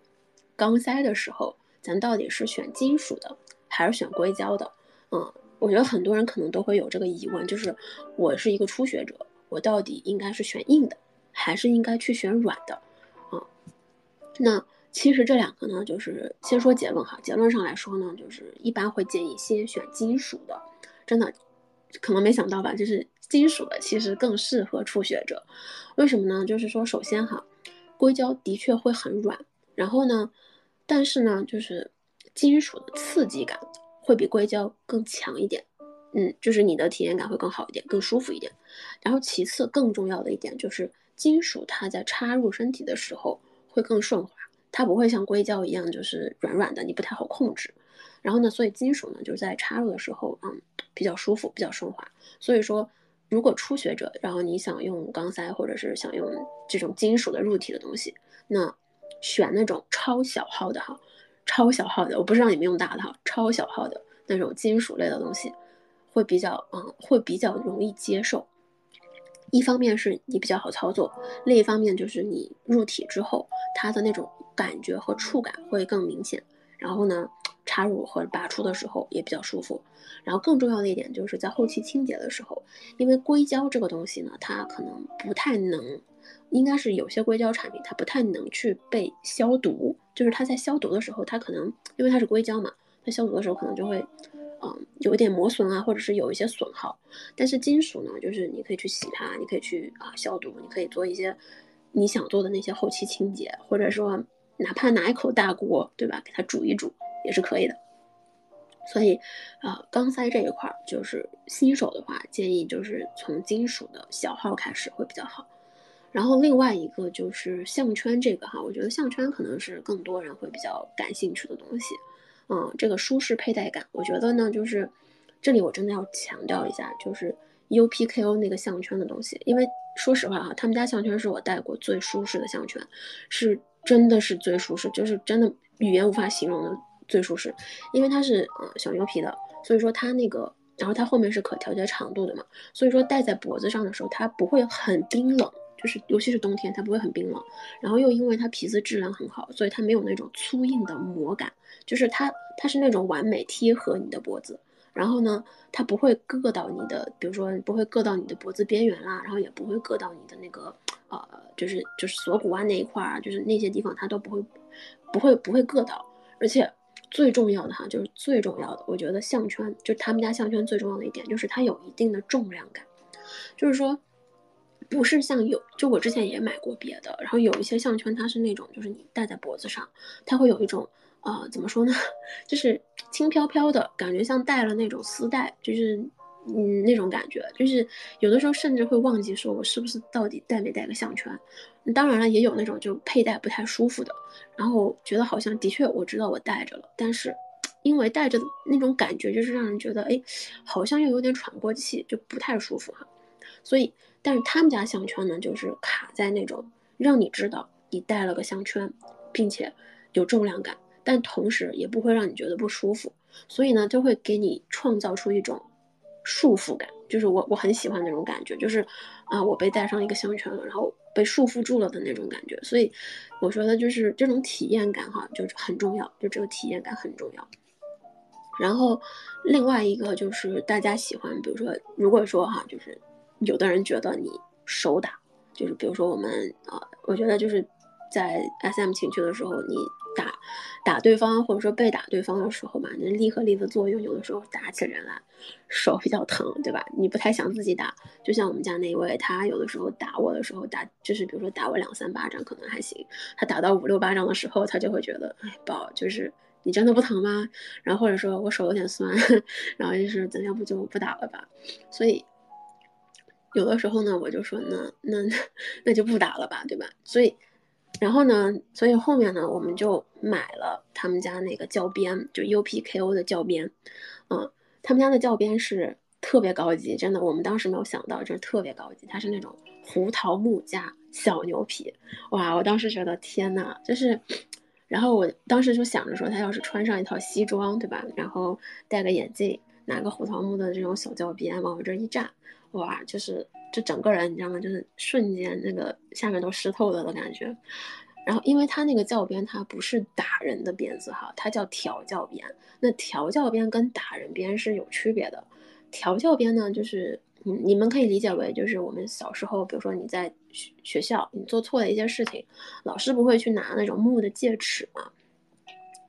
钢塞的时候，咱到底是选金属的还是选硅胶的？嗯。我觉得很多人可能都会有这个疑问，就是我是一个初学者，我到底应该是选硬的，还是应该去选软的？啊，那其实这两个呢，就是先说结论哈。结论上来说呢，就是一般会建议先选金属的，真的，可能没想到吧？就是金属的其实更适合初学者，为什么呢？就是说，首先哈，硅胶的确会很软，然后呢，但是呢，就是金属的刺激感。会比硅胶更强一点，嗯，就是你的体验感会更好一点，更舒服一点。然后其次更重要的一点就是金属它在插入身体的时候会更顺滑，它不会像硅胶一样就是软软的，你不太好控制。然后呢，所以金属呢就是在插入的时候，嗯，比较舒服，比较顺滑。所以说，如果初学者，然后你想用钢塞或者是想用这种金属的入体的东西，那选那种超小号的哈。超小号的，我不是让你们用大的哈，超小号的那种金属类的东西，会比较嗯，会比较容易接受。一方面是你比较好操作，另一方面就是你入体之后，它的那种感觉和触感会更明显。然后呢，插入和拔出的时候也比较舒服。然后更重要的一点就是在后期清洁的时候，因为硅胶这个东西呢，它可能不太能。应该是有些硅胶产品，它不太能去被消毒，就是它在消毒的时候，它可能因为它是硅胶嘛，它消毒的时候可能就会，嗯，有一点磨损啊，或者是有一些损耗。但是金属呢，就是你可以去洗它，你可以去啊消毒，你可以做一些你想做的那些后期清洁，或者说哪怕拿一口大锅，对吧，给它煮一煮也是可以的。所以，啊，钢塞这一块儿，就是新手的话，建议就是从金属的小号开始会比较好。然后另外一个就是项圈这个哈，我觉得项圈可能是更多人会比较感兴趣的东西，嗯，这个舒适佩戴感，我觉得呢就是这里我真的要强调一下，就是 UPKO 那个项圈的东西，因为说实话哈，他们家项圈是我戴过最舒适的项圈，是真的是最舒适，就是真的语言无法形容的最舒适，因为它是呃小牛皮的，所以说它那个，然后它后面是可调节长度的嘛，所以说戴在脖子上的时候它不会很冰冷。就是，尤其是冬天，它不会很冰冷，然后又因为它皮子质量很好，所以它没有那种粗硬的膜感，就是它它是那种完美贴合你的脖子，然后呢，它不会硌到你的，比如说不会硌到你的脖子边缘啦，然后也不会硌到你的那个呃，就是就是锁骨啊那一块儿啊，就是那些地方它都不会不会不会硌到，而且最重要的哈，就是最重要的，我觉得项圈就他们家项圈最重要的一点就是它有一定的重量感，就是说不是像有就我之前也买过别的，然后有一些项圈它是那种就是你戴在脖子上，它会有一种啊怎么说呢，就是轻飘飘的感觉，像戴了那种丝带，就是。嗯，那种感觉就是有的时候甚至会忘记说我是不是到底戴没戴个项圈。当然了，也有那种就佩戴不太舒服的，然后觉得好像的确我知道我戴着了，但是因为戴着的那种感觉就是让人觉得哎，好像又有点喘不过气，就不太舒服哈。所以，但是他们家项圈呢，就是卡在那种让你知道你戴了个项圈，并且有重量感，但同时也不会让你觉得不舒服，所以呢，就会给你创造出一种。束缚感就是我我很喜欢那种感觉，就是啊，我被戴上一个项圈了，然后被束缚住了的那种感觉。所以我觉得就是这种体验感哈，就是很重要，就这个体验感很重要。然后另外一个就是大家喜欢，比如说如果说哈，就是有的人觉得你手打，就是比如说我们啊，我觉得就是在 SM 情趣的时候你。打打对方，或者说被打对方的时候嘛，那力和力的作用，有的时候打起人来手比较疼，对吧？你不太想自己打，就像我们家那一位，他有的时候打我的时候打，就是比如说打我两三巴掌可能还行，他打到五六巴掌的时候，他就会觉得，哎，宝，就是你真的不疼吗？然后或者说我手有点酸，然后就是咱要不就不打了吧？所以有的时候呢，我就说，那那 那就不打了吧，对吧？所以。然后呢，所以后面呢，我们就买了他们家那个教鞭，就 UPKO 的教鞭，嗯，他们家的教鞭是特别高级，真的，我们当时没有想到，就是特别高级，它是那种胡桃木加小牛皮，哇，我当时觉得天呐，就是，然后我当时就想着说，他要是穿上一套西装，对吧？然后戴个眼镜，拿个胡桃木的这种小教鞭往我这一站，哇，就是。就整个人，你知道吗？就是瞬间那个下面都湿透了的感觉。然后，因为它那个教鞭，它不是打人的鞭子哈，它叫调教鞭。那调教鞭跟打人鞭是有区别的。调教鞭呢，就是嗯，你们可以理解为，就是我们小时候，比如说你在学学校，你做错了一些事情，老师不会去拿那种木的戒尺嘛？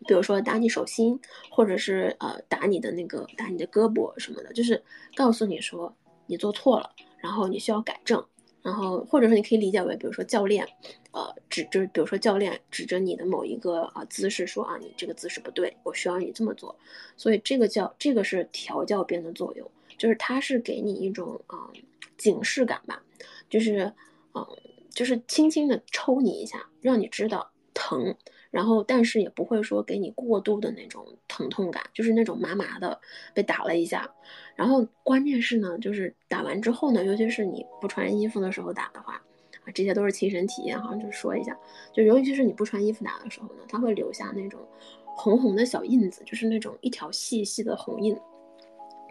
比如说打你手心，或者是呃打你的那个打你的胳膊什么的，就是告诉你说你做错了。然后你需要改正，然后或者说你可以理解为，比如说教练，呃，指就是比如说教练指着你的某一个啊姿势说啊，你这个姿势不对，我需要你这么做。所以这个叫这个是调教鞭的作用，就是它是给你一种啊警示感吧，就是嗯，就是轻轻的抽你一下，让你知道疼。然后，但是也不会说给你过度的那种疼痛感，就是那种麻麻的被打了一下。然后关键是呢，就是打完之后呢，尤其是你不穿衣服的时候打的话，啊，这些都是亲身体验哈，就说一下，就尤其是你不穿衣服打的时候呢，它会留下那种红红的小印子，就是那种一条细细的红印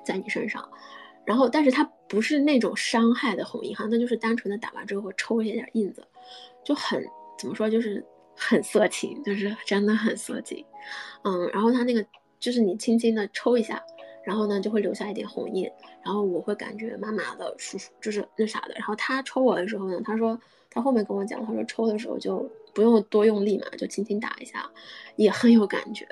在你身上。然后，但是它不是那种伤害的红印哈，那就是单纯的打完之后会抽一些点印子，就很怎么说，就是。很色情，就是真的很色情，嗯，然后他那个就是你轻轻的抽一下，然后呢就会留下一点红印，然后我会感觉麻麻的，舒舒就是那啥的。然后他抽我的时候呢，他说他后面跟我讲，他说抽的时候就不用多用力嘛，就轻轻打一下，也很有感觉，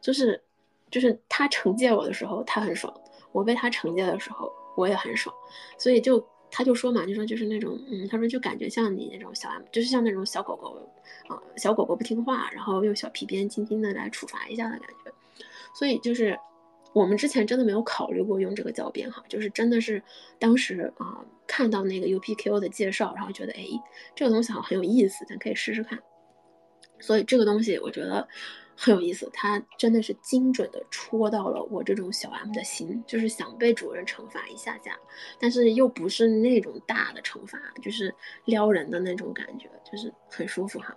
就是就是他惩戒我的时候他很爽，我被他惩戒的时候我也很爽，所以就。他就说嘛，就说就是那种，嗯，他说就感觉像你那种小就是像那种小狗狗，啊，小狗狗不听话，然后用小皮鞭轻轻的来处罚一下的感觉。所以就是我们之前真的没有考虑过用这个教鞭哈，就是真的是当时啊看到那个 UPKO 的介绍，然后觉得哎，这个东西好像很有意思，咱可以试试看。所以这个东西我觉得。很有意思，它真的是精准的戳到了我这种小 M 的心，就是想被主人惩罚一下下，但是又不是那种大的惩罚，就是撩人的那种感觉，就是很舒服哈。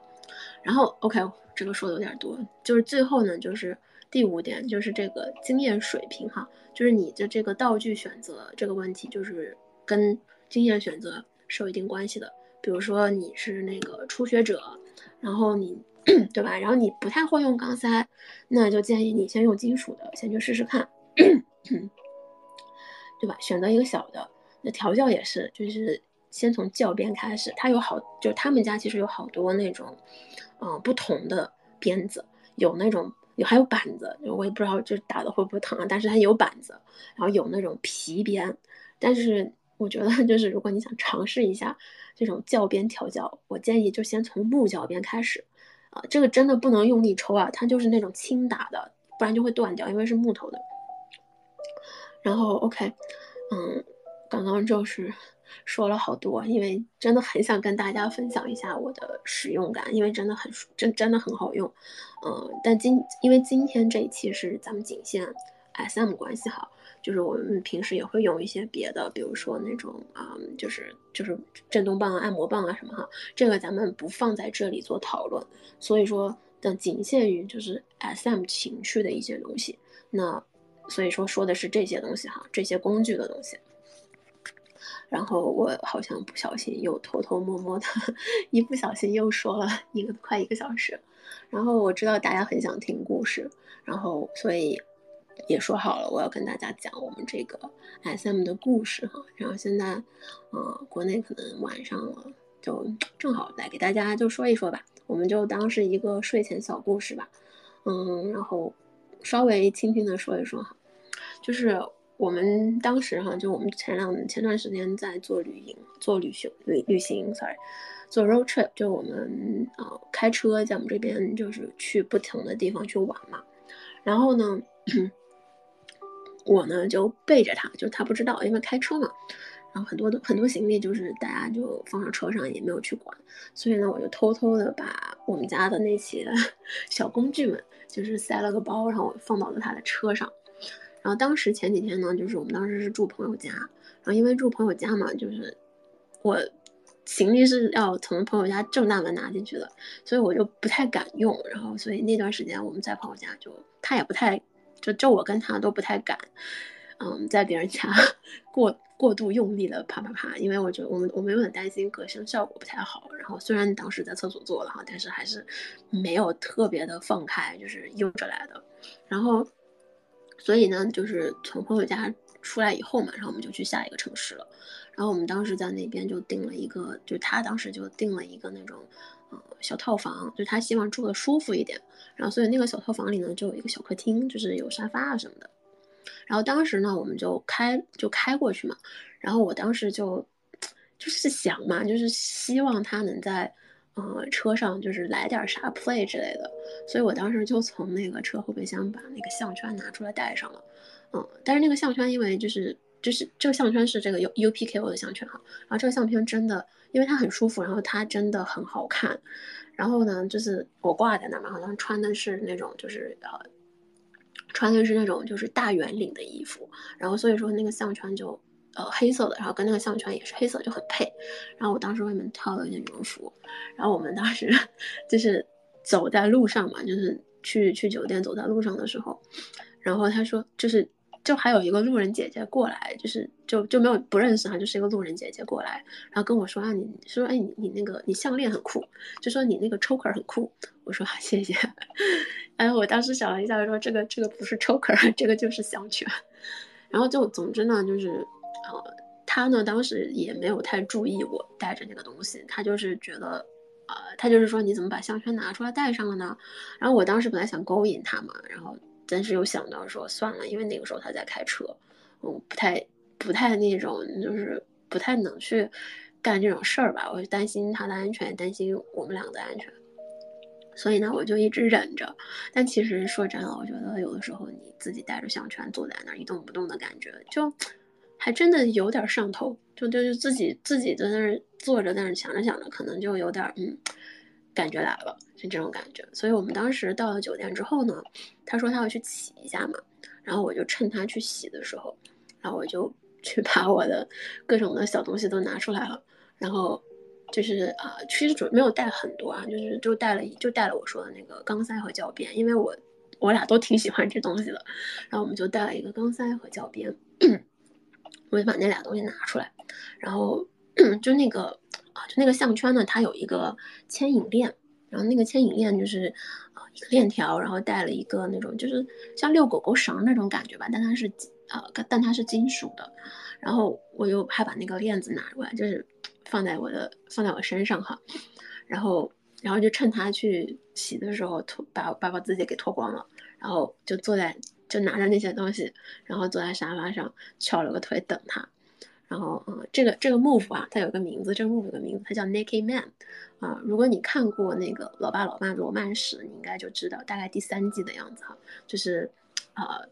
然后 OK，这个说的有点多，就是最后呢，就是第五点，就是这个经验水平哈，就是你的这个道具选择这个问题，就是跟经验选择是有一定关系的。比如说你是那个初学者，然后你。对吧？然后你不太会用钢塞，那就建议你先用金属的，先去试试看，对吧？选择一个小的。那调教也是，就是先从教鞭开始。它有好，就他们家其实有好多那种，嗯，不同的鞭子，有那种有还有板子，我也不知道就是打的会不会疼啊，但是它有板子，然后有那种皮鞭，但是我觉得就是如果你想尝试一下这种教鞭调教，我建议就先从木教鞭开始，啊，这个真的不能用力抽啊，它就是那种轻打的，不然就会断掉，因为是木头的。然后 OK，嗯，刚刚就是。说了好多，因为真的很想跟大家分享一下我的使用感，因为真的很真真的很好用，嗯，但今因为今天这一期是咱们仅限 SM 关系哈，就是我们平时也会用一些别的，比如说那种啊，就是就是震动棒啊、按摩棒啊什么哈，这个咱们不放在这里做讨论，所以说的仅限于就是 SM 情趣的一些东西，那所以说说的是这些东西哈，这些工具的东西。然后我好像不小心又偷偷摸摸的，一不小心又说了一个快一个小时。然后我知道大家很想听故事，然后所以也说好了，我要跟大家讲我们这个 SM 的故事哈。然后现在，呃，国内可能晚上了，就正好来给大家就说一说吧。我们就当是一个睡前小故事吧，嗯，然后稍微轻轻的说一说哈，就是。我们当时哈，就我们前两前段时间在做旅行，做旅行旅旅行，sorry，做 road trip，就我们啊开车在我们这边就是去不同的地方去玩嘛。然后呢，我呢就背着他，就他不知道，因为开车嘛。然后很多的很多行李就是大家就放上车上也没有去管，所以呢我就偷偷的把我们家的那些 小工具们，就是塞了个包，然后放到了他的车上。然后当时前几天呢，就是我们当时是住朋友家，然后因为住朋友家嘛，就是我行李是要从朋友家正大门拿进去的，所以我就不太敢用。然后所以那段时间我们在朋友家，就他也不太，就就我跟他都不太敢，嗯，在别人家 过过度用力的啪啪啪，因为我觉得我们我们有点担心隔声效果不太好。然后虽然当时在厕所做了哈，但是还是没有特别的放开，就是悠着来的。然后。所以呢，就是从朋友家出来以后嘛，然后我们就去下一个城市了。然后我们当时在那边就订了一个，就他当时就订了一个那种，呃，小套房，就他希望住的舒服一点。然后所以那个小套房里呢，就有一个小客厅，就是有沙发啊什么的。然后当时呢，我们就开就开过去嘛。然后我当时就 就是想嘛，就是希望他能在。呃，车上就是来点啥 play 之类的，所以我当时就从那个车后备箱把那个项圈拿出来戴上了，嗯，但是那个项圈因为就是就是这个项圈是这个 U U P K O 的项圈哈，然后这个项圈真的因为它很舒服，然后它真的很好看，然后呢就是我挂在那嘛，好像穿的是那种就是呃，穿的是那种就是大圆领的衣服，然后所以说那个项圈就。呃，黑色的，然后跟那个项圈也是黑色，就很配。然后我当时外面套了一件羽绒服，然后我们当时 就是走在路上嘛，就是去去酒店走在路上的时候，然后他说就是就还有一个路人姐姐过来，就是就就没有不认识哈，就是一个路人姐姐过来，然后跟我说啊，你说哎你你那个你项链很酷，就说你那个 choker 很酷，我说谢谢。哎，我当时想了一下，说这个这个不是 choker，这个就是项圈。然后就总之呢，就是。呃，他呢，当时也没有太注意我带着那个东西，他就是觉得，呃，他就是说你怎么把项圈拿出来戴上了呢？然后我当时本来想勾引他嘛，然后但是又想到说算了，因为那个时候他在开车，嗯，不太不太那种，就是不太能去干这种事儿吧，我就担心他的安全，担心我们两个的安全，所以呢，我就一直忍着。但其实说真的，我觉得有的时候你自己带着项圈坐在那儿一动不动的感觉，就。还真的有点上头，就就是自己自己在那儿坐着，在那想着想着，可能就有点嗯，感觉来了，就这种感觉。所以我们当时到了酒店之后呢，他说他要去洗一下嘛，然后我就趁他去洗的时候，然后我就 去把我的各种的小东西都拿出来了，然后就是啊，其实主没有带很多啊，就是就带了就带了我说的那个钢塞和胶边，因为我我俩都挺喜欢这东西的，然后我们就带了一个钢塞和胶边。我就把那俩东西拿出来，然后 就那个啊，就那个项圈呢，它有一个牵引链，然后那个牵引链就是啊一个链条，然后带了一个那种就是像遛狗狗绳那种感觉吧，但它是啊，但它是金属的。然后我又还把那个链子拿过来，就是放在我的放在我身上哈，然后然后就趁他去洗的时候脱把把我自己给脱光了，然后就坐在就拿着那些东西，然后坐在沙发上翘了个腿等他。然后，嗯，这个这个 move 啊，它有个名字，这个 move 有个名字，它叫 Naked Man，啊，如果你看过那个《老爸老妈罗曼史》，你应该就知道，大概第三季的样子哈，就是，呃，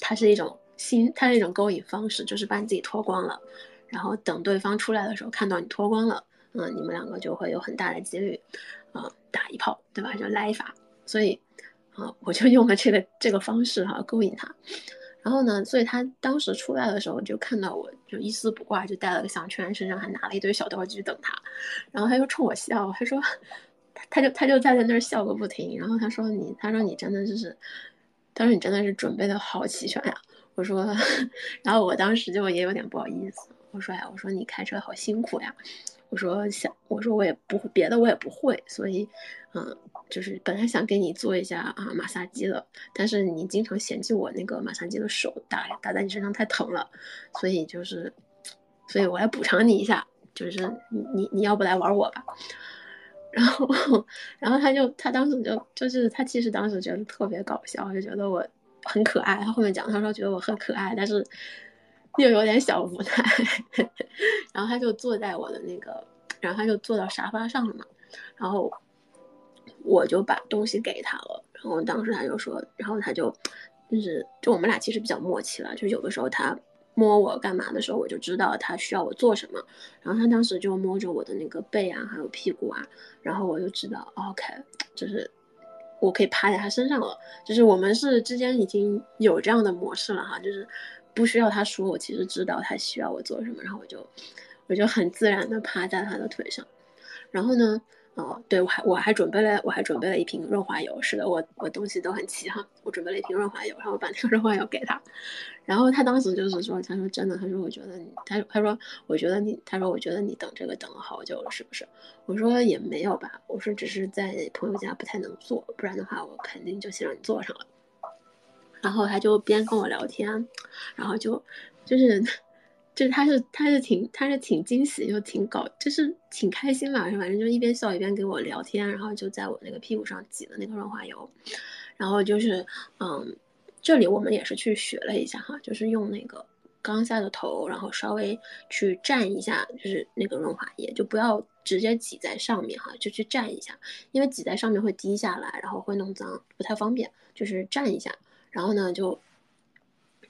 它是一种新，它是一种勾引方式，就是把你自己脱光了，然后等对方出来的时候看到你脱光了，嗯，你们两个就会有很大的几率，啊，打一炮，对吧？就来一发，所以，啊，我就用了这个这个方式哈，勾引他。然后呢，所以他当时出来的时候就看到我就一丝不挂，就带了个项圈，身上还拿了一堆小道具等他。然后他就冲我笑，他说，他他就他就站在那儿笑个不停。然后他说你，他说你真的就是，他说你真的是准备的好齐全呀。我说，然后我当时就也有点不好意思，我说呀，我说你开车好辛苦呀。我说想，我说我也不会别的，我也不会，所以，嗯，就是本来想给你做一下啊马杀鸡的，但是你经常嫌弃我那个马杀鸡的手打打在你身上太疼了，所以就是，所以我来补偿你一下，就是你你你要不来玩我吧？然后，然后他就他当时就就是他其实当时觉得特别搞笑，就觉得我很可爱。他后面讲他说觉得我很可爱，但是。又有点小无奈，然后他就坐在我的那个，然后他就坐到沙发上了嘛，然后我就把东西给他了，然后当时他就说，然后他就就是就我们俩其实比较默契了，就有的时候他摸我干嘛的时候，我就知道他需要我做什么，然后他当时就摸着我的那个背啊，还有屁股啊，然后我就知道，OK，就是我可以趴在他身上了，就是我们是之间已经有这样的模式了哈，就是。不需要他说，我其实知道他需要我做什么，然后我就，我就很自然的趴在他的腿上，然后呢，哦，对我还我还准备了我还准备了一瓶润滑油，是的，我我东西都很齐哈，我准备了一瓶润滑油，然后我把那个润滑油给他，然后他当时就是说，他说真的，他说我觉得你，他他说我觉得你，他说我觉得你等这个等了好久了，是不是？我说也没有吧，我说只是在朋友家不太能做，不然的话我肯定就先让你做上了。然后他就边跟我聊天，然后就，就是，就是他是他是挺他是挺惊喜又挺搞，就是挺开心嘛，反正就一边笑一边给我聊天，然后就在我那个屁股上挤的那个润滑油，然后就是嗯，这里我们也是去学了一下哈，就是用那个刚下的头，然后稍微去蘸一下，就是那个润滑液，就不要直接挤在上面哈，就去蘸一下，因为挤在上面会滴下来，然后会弄脏，不太方便，就是蘸一下。然后呢，就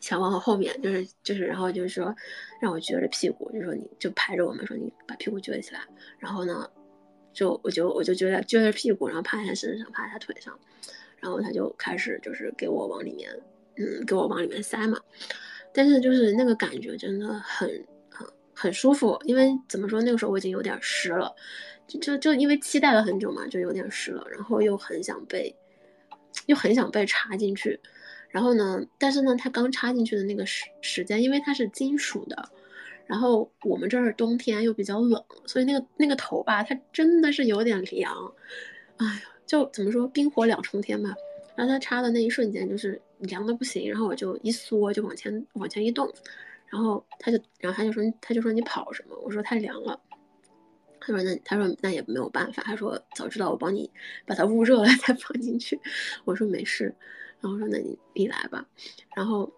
想往我后面，就是就是，然后就是说，让我撅着屁股，就说你就拍着我们说你把屁股撅起来。然后呢，就我就我就撅着撅着屁股，然后趴在他身上，趴在他腿上，然后他就开始就是给我往里面，嗯，给我往里面塞嘛。但是就是那个感觉真的很很很舒服，因为怎么说，那个时候我已经有点湿了，就就就因为期待了很久嘛，就有点湿了，然后又很想被，又很想被插进去。然后呢？但是呢，它刚插进去的那个时时间，因为它是金属的，然后我们这儿冬天又比较冷，所以那个那个头吧，它真的是有点凉。哎呀，就怎么说，冰火两重天吧。然后它插的那一瞬间，就是凉的不行。然后我就一缩，就往前往前一动，然后他就，然后他就说，他就说你跑什么？我说太凉了。他说那他说那也没有办法。他说早知道我帮你把它捂热了 再放进去。我说没事。然后说那你你来吧，然后，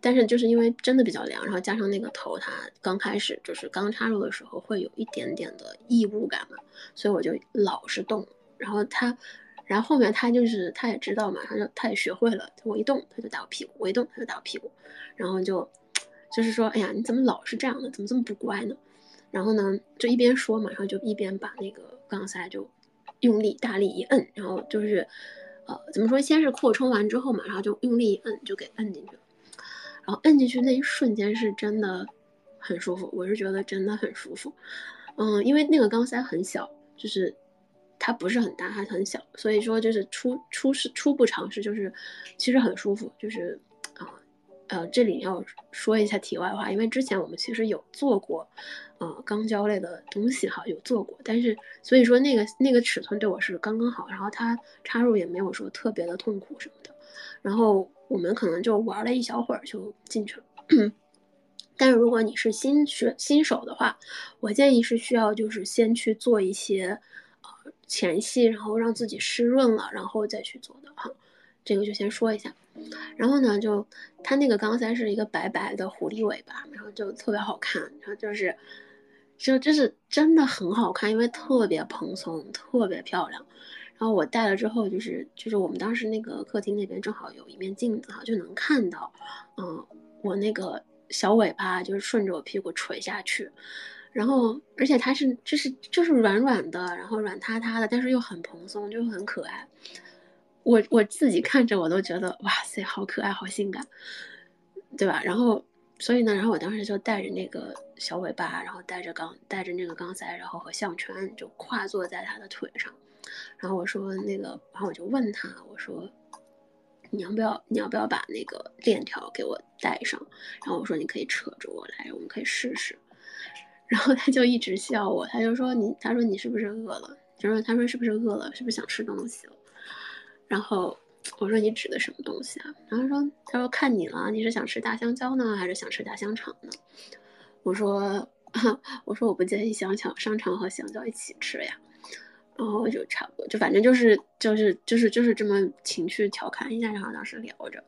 但是就是因为真的比较凉，然后加上那个头它刚开始就是刚插入的时候会有一点点的异物感嘛，所以我就老是动。然后他，然后后面他就是他也知道嘛，他就他也学会了，我一动他就打我屁股，我一动他就打我屁股，然后就就是说，哎呀你怎么老是这样的，怎么这么不乖呢？然后呢就一边说嘛，然后就一边把那个钢塞就用力大力一摁，然后就是。怎么说？先是扩充完之后嘛，然后就用力一摁，就给摁进去了。然后摁进去那一瞬间是真的很舒服，我是觉得真的很舒服。嗯，因为那个钢塞很小，就是它不是很大，它很小，所以说就是初初试初步尝试就是其实很舒服，就是呃，这里要说一下题外话，因为之前我们其实有做过。呃，钢胶类的东西哈有做过，但是所以说那个那个尺寸对我是刚刚好，然后它插入也没有说特别的痛苦什么的，然后我们可能就玩了一小会儿就进去了。但是如果你是新学新手的话，我建议是需要就是先去做一些呃前戏，然后让自己湿润了，然后再去做的哈。这个就先说一下。然后呢，就它那个钢塞是一个白白的狐狸尾巴，然后就特别好看，然后就是，就就是真的很好看，因为特别蓬松，特别漂亮。然后我戴了之后，就是就是我们当时那个客厅那边正好有一面镜子哈，就能看到，嗯，我那个小尾巴就是顺着我屁股垂下去，然后而且它是就是就是软软的，然后软塌塌的，但是又很蓬松，就很可爱。我我自己看着我都觉得哇塞，好可爱，好性感，对吧？然后所以呢，然后我当时就带着那个小尾巴，然后带着钢带着那个钢塞，然后和项圈就跨坐在他的腿上。然后我说那个，然后我就问他，我说你要不要你要不要把那个链条给我带上？然后我说你可以扯着我来，我们可以试试。然后他就一直笑我，他就说你，他说你是不是饿了？他说他说是不是饿了？是不是想吃东西了？然后我说你指的什么东西啊？然后说他说看你了，你是想吃大香蕉呢，还是想吃大香肠呢？我说 我说我不介意香肠香肠和香蕉一起吃呀。然后就差不多，就反正就是就是就是就是这么情绪调侃一下，然后当时聊着，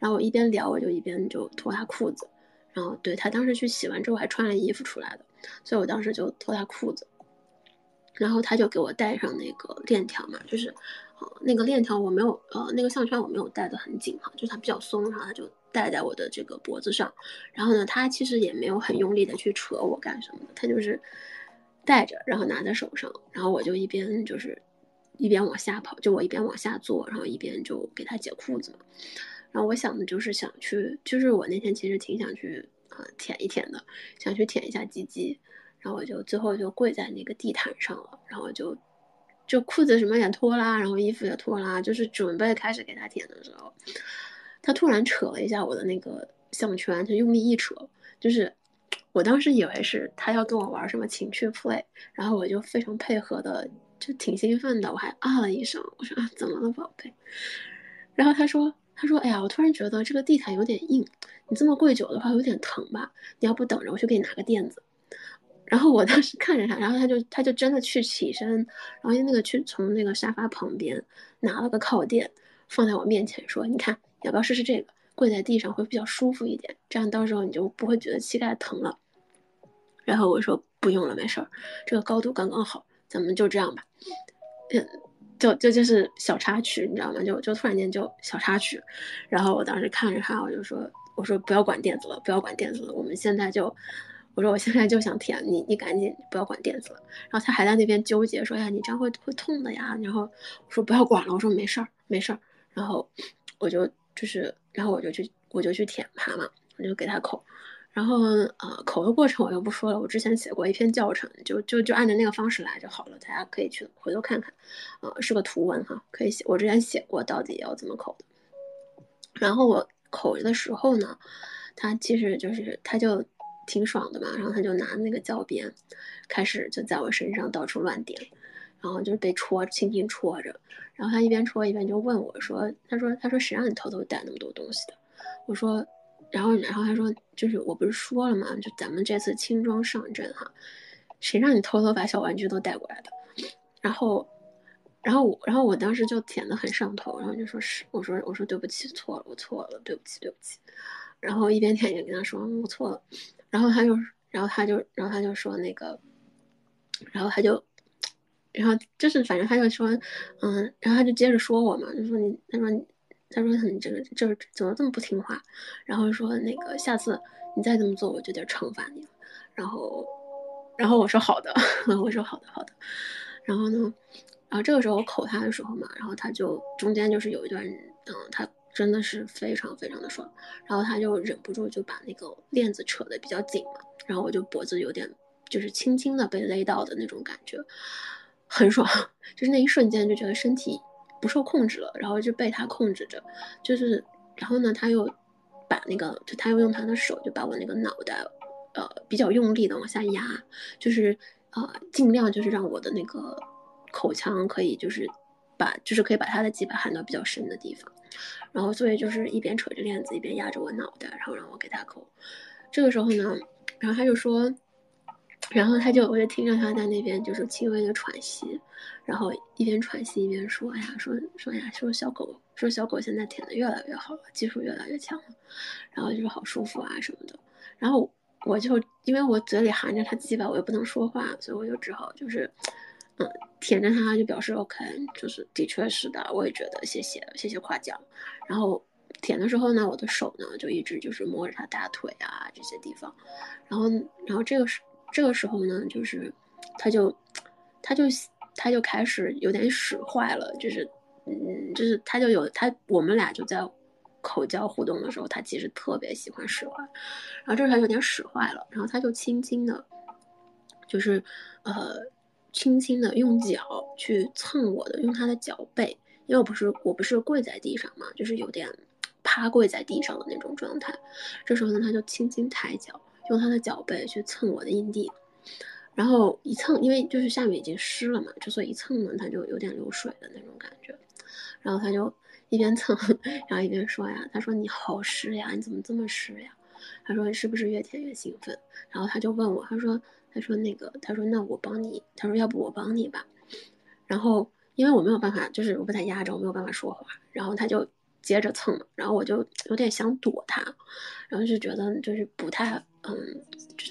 然后我一边聊我就一边就脱他裤子，然后对他当时去洗完之后还穿了衣服出来的，所以我当时就脱他裤子，然后他就给我戴上那个链条嘛，就是那个链条我没有呃那个项圈我没有戴的很紧哈，就是它比较松，然后它就戴在我的这个脖子上，然后呢他其实也没有很用力的去扯我干什么的，他就是。戴着，然后拿在手上，然后我就一边就是一边往下跑，就我一边往下坐，然后一边就给他解裤子嘛。然后我想的就是想去，就是我那天其实挺想去啊舔一舔的，想去舔一下鸡鸡。然后我就最后就跪在那个地毯上了，然后就就裤子什么也脱啦，然后衣服也脱啦，就是准备开始给他舔的时候，他突然扯了一下我的那个项圈，他用力一扯，就是。我当时以为是他要跟我玩什么情趣 play，然后我就非常配合的，就挺兴奋的，我还啊了一声，我说啊怎么了宝贝？然后他说他说哎呀，我突然觉得这个地毯有点硬，你这么跪久的话有点疼吧？你要不等着我去给你拿个垫子？然后我当时看着他，然后他就他就真的去起身，然后那个去从那个沙发旁边拿了个靠垫放在我面前说，你看要不要试试这个？跪在地上会比较舒服一点，这样到时候你就不会觉得膝盖疼了。然后我说不用了，没事儿，这个高度刚刚好，咱们就这样吧。嗯，就就就是小插曲，你知道吗？就就突然间就小插曲。然后我当时看着他，我就说，我说不要管垫子了，不要管垫子了，我们现在就，我说我现在就想舔你，你赶紧不要管垫子了。然后他还在那边纠结说呀，你这样会会痛的呀。然后我说不要管了，我说没事儿，没事儿。然后我就就是。然后我就去，我就去舔它嘛，我就给它口，然后呃口的过程我就不说了，我之前写过一篇教程，就就就按照那个方式来就好了，大家可以去回头看看，呃是个图文哈，可以写，我之前写过到底要怎么口的。然后我口的时候呢，他其实就是他就挺爽的嘛，然后他就拿那个教鞭，开始就在我身上到处乱点。然后就是被戳，轻轻戳着，然后他一边戳一边就问我说：“他说，他说谁让你偷偷带那么多东西的？”我说，然后，然后他说，就是我不是说了吗？就咱们这次轻装上阵哈，谁让你偷偷把小玩具都带过来的？然后，然后我，然后我当时就舔的很上头，然后就说是，我说，我说对不起，错了，我错了，对不起，对不起。然后一边舔一边跟他说我错了，然后他就，然后他就，然后他就说那个，然后他就。然后就是，反正他就说，嗯，然后他就接着说我嘛，就说你，他说，他说你这个就是怎么这么不听话，然后说那个下次你再这么做，我就得惩罚你。然后，然后我说好的，我说好的好的。然后呢，然后这个时候我口他的时候嘛，然后他就中间就是有一段，嗯，他真的是非常非常的爽，然后他就忍不住就把那个链子扯得比较紧嘛，然后我就脖子有点就是轻轻的被勒到的那种感觉。很爽，就是那一瞬间就觉得身体不受控制了，然后就被他控制着，就是，然后呢，他又把那个，就他又用他的手就把我那个脑袋，呃，比较用力的往下压，就是呃，尽量就是让我的那个口腔可以就是把，就是可以把他的鸡巴含到比较深的地方，然后所以就是一边扯着链子一边压着我脑袋，然后让我给他抠，这个时候呢，然后他就说。然后他就我就听着他在那边就是轻微的喘息，然后一边喘息一边说：“哎呀，说说呀，说小狗，说小狗现在舔的越来越好了，技术越来越强了，然后就是好舒服啊什么的。”然后我就因为我嘴里含着他鸡巴，我又不能说话，所以我就只好就是，嗯，舔着他就表示 OK，就是的确是的，我也觉得谢谢谢谢夸奖。然后舔的时候呢，我的手呢就一直就是摸着他大腿啊这些地方，然后然后这个时这个时候呢，就是他就他就他就开始有点使坏了，就是嗯，就是他就有他我们俩就在。口交互动的时候，他其实特别喜欢使坏，然后这时候有点使坏了，然后他就轻轻的，就是呃，轻轻的用脚去蹭我的，用他的脚背，因为我不是我不是跪在地上嘛，就是有点趴跪在地上的那种状态。这时候呢，他就轻轻抬脚，用他的脚背去蹭我的阴蒂，然后一蹭，因为就是下面已经湿了嘛，就所以一蹭呢，他就有点流水的那种感觉，然后他就。一边蹭，然后一边说呀：“他说你好湿呀，你怎么这么湿呀？”他说：“是不是越舔越兴奋？”然后他就问我：“他说，他说那个，他说那我帮你，他说要不我帮你吧。”然后因为我没有办法，就是我被他压着，我没有办法说话，然后他就接着蹭嘛，然后我就有点想躲他，然后就觉得就是不太。嗯，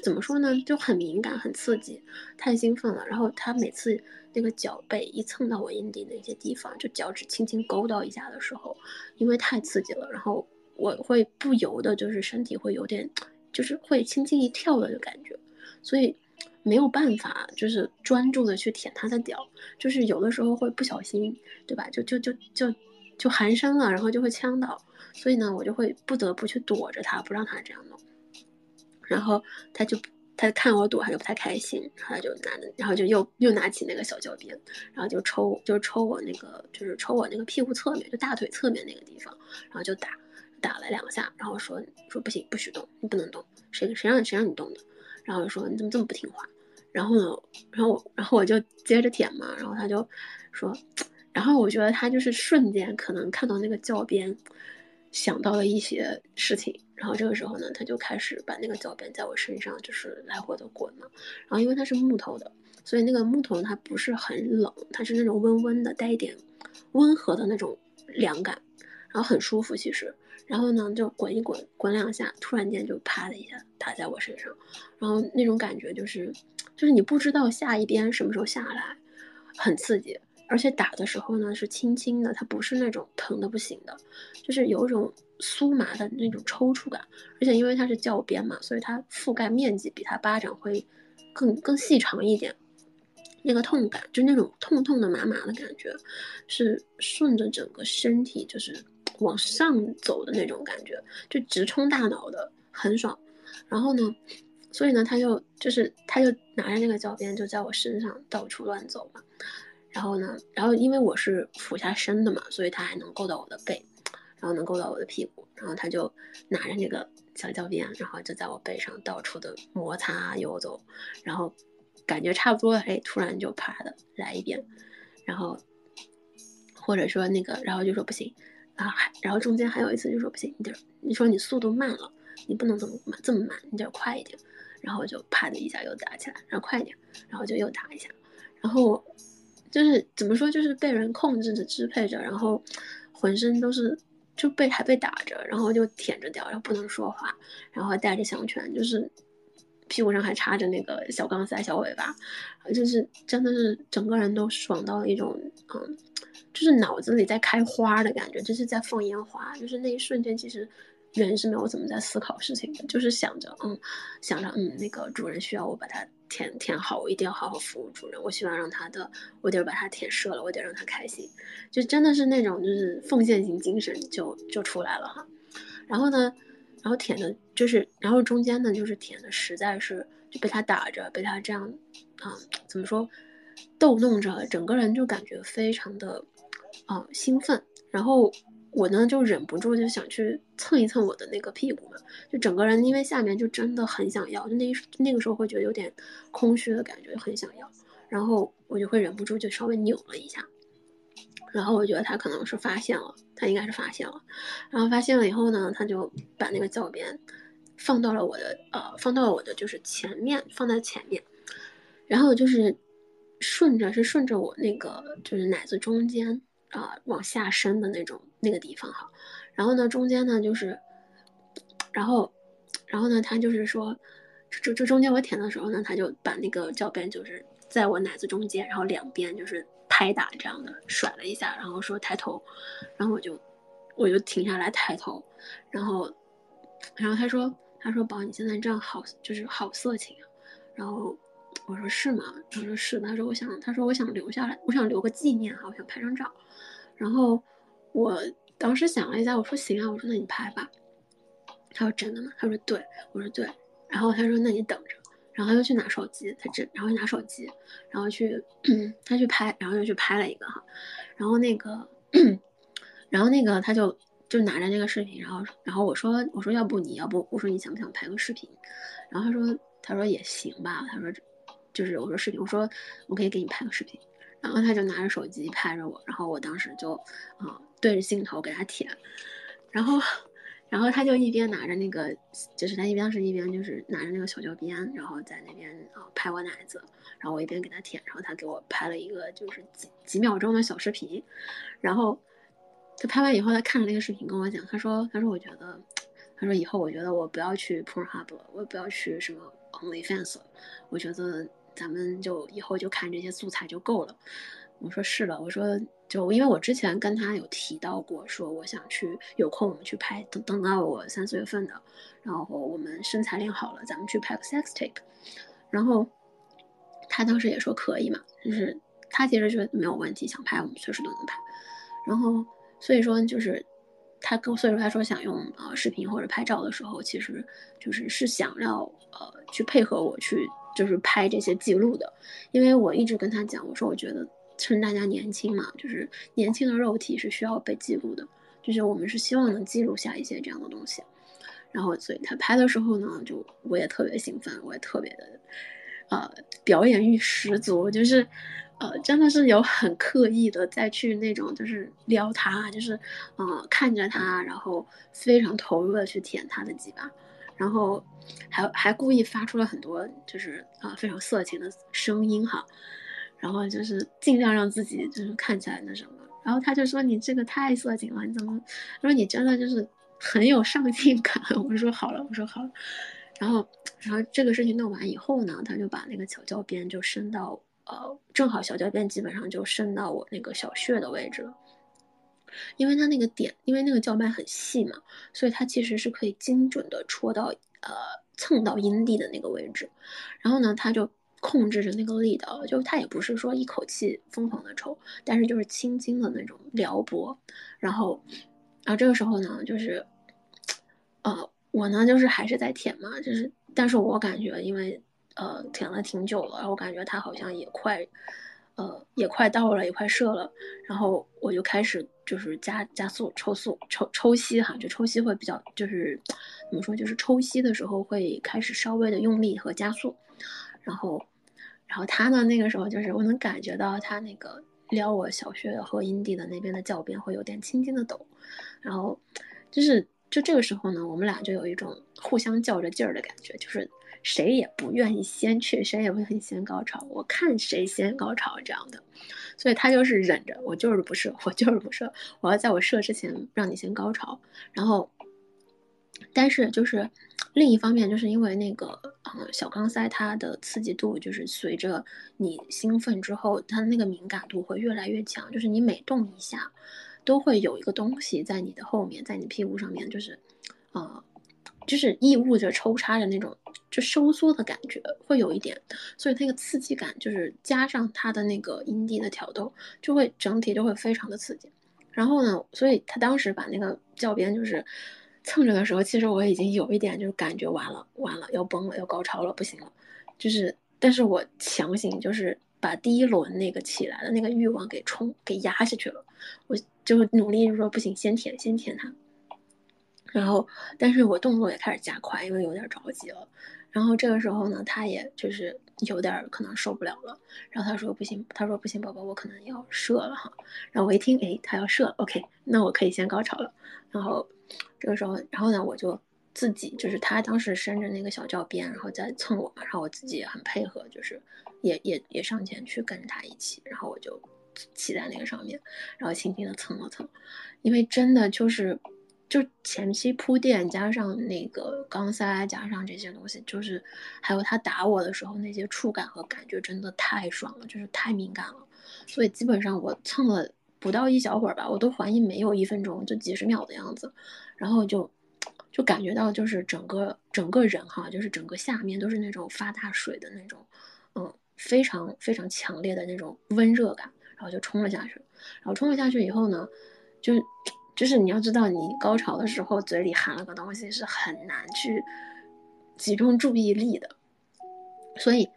怎么说呢？就很敏感，很刺激，太兴奋了。然后他每次那个脚背一蹭到我阴蒂那些地方，就脚趾轻轻勾到一下的时候，因为太刺激了，然后我会不由得就是身体会有点，就是会轻轻一跳的感觉，所以没有办法就是专注的去舔他的屌，就是有的时候会不小心，对吧？就就就就就寒碜了，然后就会呛到，所以呢，我就会不得不去躲着他，不让他这样弄。然后他就他看我躲，他就不太开心，他就拿，然后就又又拿起那个小胶鞭，然后就抽，就抽我那个，就是抽我那个屁股侧面，就大腿侧面那个地方，然后就打，打了两下，然后说说不行，不许动，你不能动，谁谁让谁让你动的？然后说你怎么这么不听话？然后呢，然后然后我就接着舔嘛，然后他就说，然后我觉得他就是瞬间可能看到那个教鞭，想到了一些事情。然后这个时候呢，他就开始把那个脚鞭在我身上就是来回的滚嘛。然后因为它是木头的，所以那个木头它不是很冷，它是那种温温的，带一点温和的那种凉感，然后很舒服其实。然后呢，就滚一滚，滚两下，突然间就啪的一下打在我身上，然后那种感觉就是，就是你不知道下一鞭什么时候下来，很刺激。而且打的时候呢是轻轻的，它不是那种疼的不行的，就是有一种酥麻的那种抽搐感。而且因为它是教鞭嘛，所以它覆盖面积比它巴掌会更更细长一点。那个痛感就那种痛痛的麻麻的感觉，是顺着整个身体就是往上走的那种感觉，就直冲大脑的，很爽。然后呢，所以呢，他就就是他就拿着那个教鞭就在我身上到处乱走嘛。然后呢，然后因为我是俯下身的嘛，所以他还能够到我的背，然后能够到我的屁股，然后他就拿着那个小教鞭，然后就在我背上到处的摩擦游走，然后感觉差不多，哎，突然就啪的来一遍，然后或者说那个，然后就说不行啊，还然后中间还有一次就说不行，你点你说你速度慢了，你不能这么慢这么慢，你得快一点，然后就啪的一下又打起来，然后快一点，然后就又打一下，然后。就是怎么说，就是被人控制着、支配着，然后浑身都是就被还被打着，然后就舔着掉，然后不能说话，然后带着项圈，就是屁股上还插着那个小钢丝、小尾巴，就是真的是整个人都爽到一种嗯，就是脑子里在开花的感觉，就是在放烟花，就是那一瞬间其实。人是没有怎么在思考事情的，就是想着，嗯，想着，嗯，那个主人需要我把它填填好，我一定要好好服务主人。我希望让他的，我得把它填射了，我得让他开心，就真的是那种就是奉献型精神就就出来了哈。然后呢，然后舔的，就是然后中间呢就是舔的，实在是就被他打着，被他这样，啊，怎么说，逗弄着，整个人就感觉非常的，啊，兴奋，然后。我呢就忍不住就想去蹭一蹭我的那个屁股嘛，就整个人因为下面就真的很想要，就那那个时候会觉得有点空虚的感觉，很想要，然后我就会忍不住就稍微扭了一下，然后我觉得他可能是发现了，他应该是发现了，然后发现了以后呢，他就把那个脚边放到了我的呃放到了我的就是前面放在前面，然后就是顺着是顺着我那个就是奶子中间啊往下伸的那种那个地方哈，然后呢中间呢就是，然后然后呢他就是说，这这中间我舔的时候呢，他就把那个教鞭就是在我奶子中间，然后两边就是拍打这样的甩了一下，然后说抬头，然后我就我就停下来抬头，然后然后他说他说宝你现在这样好就是好色情啊，然后。我说是吗？他说是。他说我想，他说我想留下来，我想留个纪念哈，我想拍张照。然后我当时想了一下，我说行啊，我说那你拍吧。他说真的吗？他说对，我说对。然后他说那你等着。然后他又去拿手机，他真，然后拿手机，然后去 他去拍，然后又去拍了一个哈。然后那个，然后那个他就就拿着那个视频，然后然后我说我说要不你要不我说你想不想拍个视频？然后他说他说也行吧，他说。就是我说视频，我说我可以给你拍个视频，然后他就拿着手机拍着我，然后我当时就啊对着镜头给他舔，然后然后他就一边拿着那个，就是他一边是一边就是拿着那个小胶鞭，然后在那边啊拍我奶子，然后我一边给他舔，然后他给我拍了一个就是几几秒钟的小视频，然后他拍完以后，他看了那个视频跟我讲，他说他说我觉得，他说以后我觉得我不要去 Pornhub 了，我不要去什么 OnlyFans 了，我觉得。咱们就以后就看这些素材就够了。我说是了，我说就因为我之前跟他有提到过，说我想去有空我们去拍，等等到我三四月份的，然后我们身材练好了，咱们去拍个 sex tape。然后他当时也说可以嘛，就是他其实就没有问题，想拍我们随时都能拍。然后所以说就是他跟所以说他说想用呃视频或者拍照的时候，其实就是是想要呃去配合我去。就是拍这些记录的，因为我一直跟他讲，我说我觉得趁大家年轻嘛，就是年轻的肉体是需要被记录的，就是我们是希望能记录下一些这样的东西。然后，所以他拍的时候呢，就我也特别兴奋，我也特别的，呃，表演欲十足，就是，呃，真的是有很刻意的再去那种就是撩他，就是，呃，看着他，然后非常投入的去舔他的鸡巴。然后还还故意发出了很多就是啊非常色情的声音哈，然后就是尽量让自己就是看起来那什么，然后他就说你这个太色情了，你怎么？他说你真的就是很有上进感。我说好了，我说好了。然后然后这个事情弄完以后呢，他就把那个小胶边就伸到呃正好小胶边基本上就伸到我那个小穴的位置了。因为它那个点，因为那个叫卖很细嘛，所以它其实是可以精准的戳到，呃，蹭到阴蒂的那个位置。然后呢，他就控制着那个力道，就他也不是说一口气疯狂的抽，但是就是轻轻的那种撩拨。然后，然后这个时候呢，就是，呃，我呢就是还是在舔嘛，就是，但是我感觉因为，呃，舔了挺久了，我感觉他好像也快。呃，也快到了，也快射了，然后我就开始就是加加速抽速抽抽吸哈，就抽吸会比较就是怎么说，就是抽吸的时候会开始稍微的用力和加速，然后然后他呢那个时候就是我能感觉到他那个撩我小穴和阴蒂的那边的脚边会有点轻轻的抖，然后就是就这个时候呢，我们俩就有一种互相较着劲儿的感觉，就是。谁也不愿意先去，谁也不愿意先高潮。我看谁先高潮这样的，所以他就是忍着，我就是不射，我就是不射，我要在我射之前让你先高潮。然后，但是就是另一方面，就是因为那个嗯小钢塞它的刺激度，就是随着你兴奋之后，它的那个敏感度会越来越强，就是你每动一下，都会有一个东西在你的后面，在你屁股上面，就是呃。就是异物着抽插的那种，就收缩的感觉会有一点，所以那个刺激感就是加上它的那个阴蒂的挑逗，就会整体就会非常的刺激。然后呢，所以他当时把那个教鞭就是蹭着的时候，其实我已经有一点就是感觉完了，完了要崩了，要高潮了，不行了。就是，但是我强行就是把第一轮那个起来的那个欲望给冲给压下去了，我就努力就说不行，先舔，先舔他。然后，但是我动作也开始加快，因为有点着急了。然后这个时候呢，他也就是有点可能受不了了。然后他说：“不行，他说不行，宝宝，我可能要射了哈。”然后我一听，哎，他要射，OK，那我可以先高潮了。然后这个时候，然后呢，我就自己就是他当时伸着那个小教鞭，然后在蹭我嘛，然后我自己也很配合，就是也也也上前去跟着他一起，然后我就骑在那个上面，然后轻轻的蹭了蹭，因为真的就是就前期铺垫加上那个钢塞加上这些东西，就是还有他打我的时候那些触感和感觉真的太爽了，就是太敏感了，所以基本上我蹭了不到一小会儿吧，我都怀疑没有一分钟，就几十秒的样子，然后就。就感觉到就是整个整个人哈，就是整个下面都是那种发大水的那种，嗯，非常非常强烈的那种温热感，然后就冲了下去。然后冲了下去以后呢，就就是你要知道，你高潮的时候嘴里含了个东西是很难去集中注意力的，所以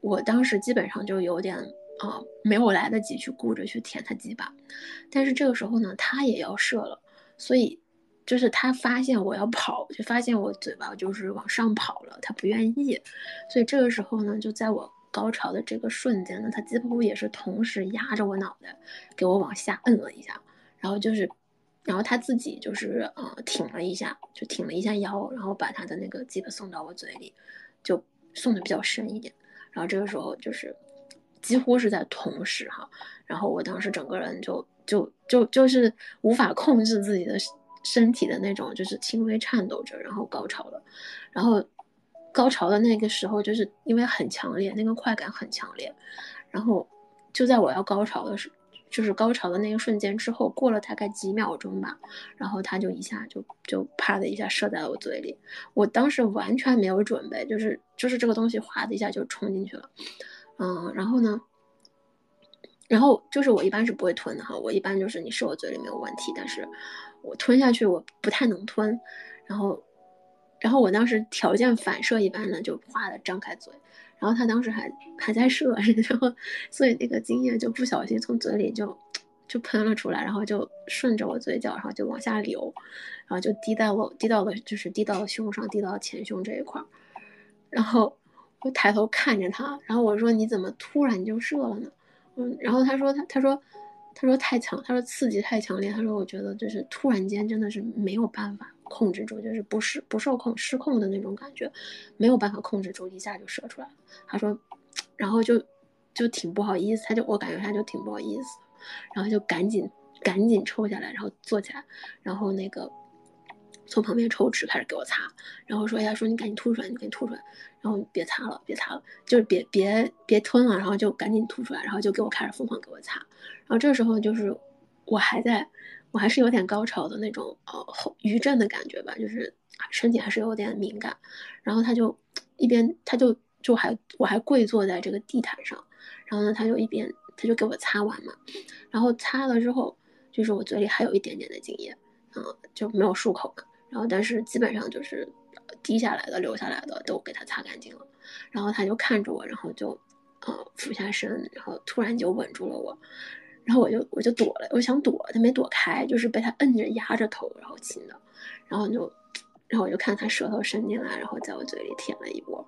我当时基本上就有点啊，没有来得及去顾着去舔他几把。但是这个时候呢，他也要射了，所以。就是他发现我要跑，就发现我嘴巴就是往上跑了，他不愿意，所以这个时候呢，就在我高潮的这个瞬间呢，他几乎也是同时压着我脑袋，给我往下摁了一下，然后就是，然后他自己就是呃挺了一下，就挺了一下腰，然后把他的那个鸡巴送到我嘴里，就送的比较深一点，然后这个时候就是几乎是在同时哈，然后我当时整个人就就就就是无法控制自己的。身体的那种就是轻微颤抖着，然后高潮了，然后高潮的那个时候，就是因为很强烈，那个快感很强烈，然后就在我要高潮的时，就是高潮的那个瞬间之后，过了大概几秒钟吧，然后他就一下就就啪的一下射在了我嘴里，我当时完全没有准备，就是就是这个东西哗的一下就冲进去了，嗯，然后呢？然后就是我一般是不会吞的哈，我一般就是你射我嘴里没有问题，但是我吞下去我不太能吞，然后，然后我当时条件反射一般的就哗的张开嘴，然后他当时还还在射，然后所以那个精液就不小心从嘴里就就喷了出来，然后就顺着我嘴角，然后就往下流，然后就滴到了滴到了就是滴到了胸上，滴到前胸这一块儿，然后我抬头看着他，然后我说你怎么突然就射了呢？嗯，然后他说他他说他说太强，他说刺激太强烈，他说我觉得就是突然间真的是没有办法控制住，就是不是不受控失控的那种感觉，没有办法控制住，一下就射出来了。他说，然后就就挺不好意思，他就我感觉他就挺不好意思，然后就赶紧赶紧抽下来，然后坐起来，然后那个。从旁边抽纸开始给我擦，然后说：“哎呀，说你赶紧吐出来，你赶紧吐出来，然后别擦了，别擦了，就是别别别吞了，然后就赶紧吐出来，然后就给我开始疯狂给我擦。然后这个时候就是我还在，我还是有点高潮的那种呃后余震的感觉吧，就是身体还是有点敏感。然后他就一边他就就还我还跪坐在这个地毯上，然后呢他就一边他就给我擦完嘛，然后擦了之后就是我嘴里还有一点点的精液，嗯就没有漱口嘛。”然后，但是基本上就是滴下来的、流下来的都给他擦干净了。然后他就看着我，然后就呃俯下身，然后突然就吻住了我。然后我就我就躲了，我想躲，他没躲开，就是被他摁着压着头，然后亲的。然后就，然后我就看他舌头伸进来，然后在我嘴里舔了一波，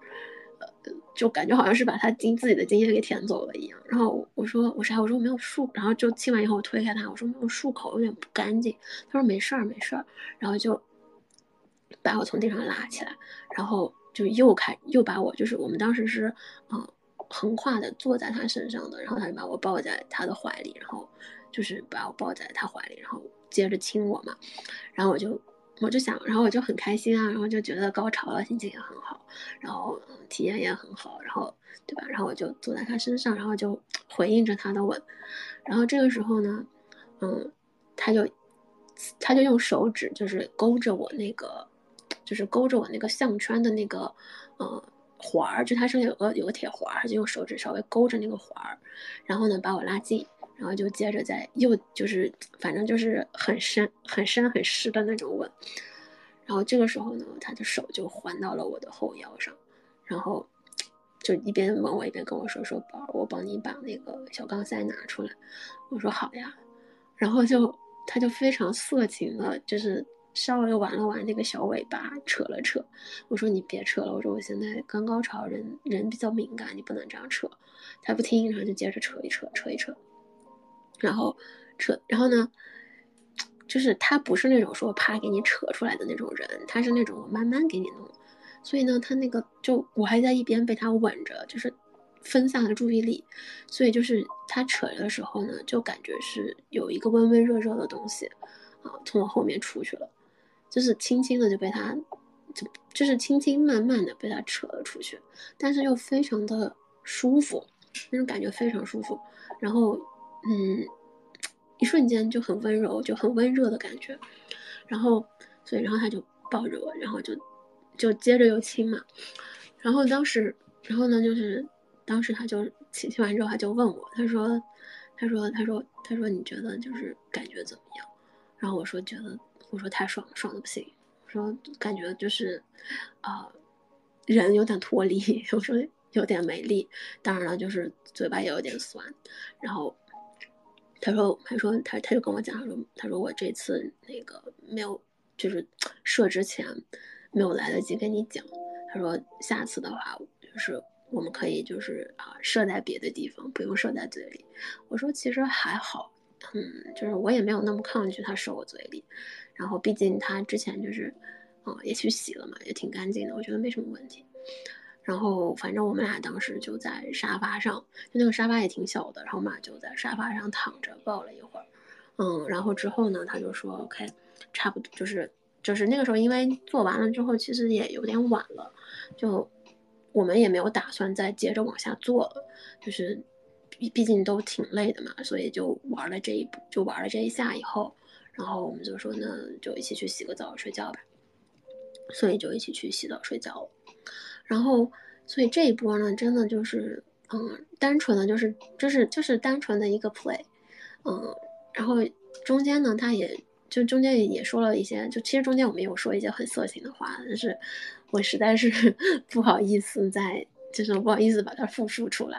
呃，就感觉好像是把他经自己的精液给舔走了一样。然后我说我啥？我说我没有漱。然后就亲完以后，我推开他，我说没有漱口，有点不干净。他说没事儿，没事儿。然后就。把我从地上拉起来，然后就又开又把我就是我们当时是嗯横跨的坐在他身上的，然后他就把我抱在他的怀里，然后就是把我抱在他怀里，然后接着亲我嘛，然后我就我就想，然后我就很开心啊，然后就觉得高潮了，心情也很好，然后体验也很好，然后对吧？然后我就坐在他身上，然后就回应着他的吻，然后这个时候呢，嗯，他就他就用手指就是勾着我那个。就是勾着我那个项圈的那个，呃，环儿，就它上面有个有个铁环儿，就用手指稍微勾着那个环儿，然后呢把我拉近，然后就接着再又就是反正就是很深很深很湿的那种吻，然后这个时候呢，他的手就环到了我的后腰上，然后就一边吻我一边跟我说说宝，我帮你把那个小钢塞拿出来，我说好呀，然后就他就非常色情的，就是。稍微玩了玩那个小尾巴，扯了扯。我说你别扯了，我说我现在刚高潮，人人比较敏感，你不能这样扯。他不听，然后就接着扯一扯，扯一扯。然后扯，然后呢，就是他不是那种说啪给你扯出来的那种人，他是那种我慢慢给你弄。所以呢，他那个就我还在一边被他吻着，就是分散了注意力。所以就是他扯的时候呢，就感觉是有一个温温热热的东西啊从我后面出去了，就是轻轻的就被他就就是轻轻慢慢的被他扯了出去，但是又非常的舒服，那种感觉非常舒服。然后嗯，一瞬间就很温柔，就很温热的感觉。然后所以然后他就抱着我，然后就。就接着又亲嘛，然后当时，然后呢，就是当时他就亲亲完之后，他就问我，他说，他说，他说，他说你觉得就是感觉怎么样？然后我说觉得，我说太爽了，爽的不行。我说感觉就是，啊，人有点脱离。我说有点没力，当然了，就是嘴巴也有点酸。然后他说，他说他他就跟我讲，他说他说我这次那个没有就是射之前。没有来得及跟你讲，他说下次的话就是我们可以就是啊射在别的地方，不用射在嘴里。我说其实还好，嗯，就是我也没有那么抗拒他射我嘴里。然后毕竟他之前就是，嗯也去洗了嘛，也挺干净的，我觉得没什么问题。然后反正我们俩当时就在沙发上，就那个沙发也挺小的，然后我们俩就在沙发上躺着抱了一会儿，嗯，然后之后呢他就说 OK，差不多就是。就是那个时候，因为做完了之后，其实也有点晚了，就我们也没有打算再接着往下做了。就是毕毕竟都挺累的嘛，所以就玩了这一步，就玩了这一下以后，然后我们就说，那就一起去洗个澡睡觉吧。所以就一起去洗澡睡觉了。然后，所以这一波呢，真的就是，嗯，单纯的就是，就是就是单纯的一个 play，嗯，然后中间呢，他也。就中间也说了一些，就其实中间我们有说一些很色情的话，但是我实在是 不好意思在，就是不好意思把它复述出来。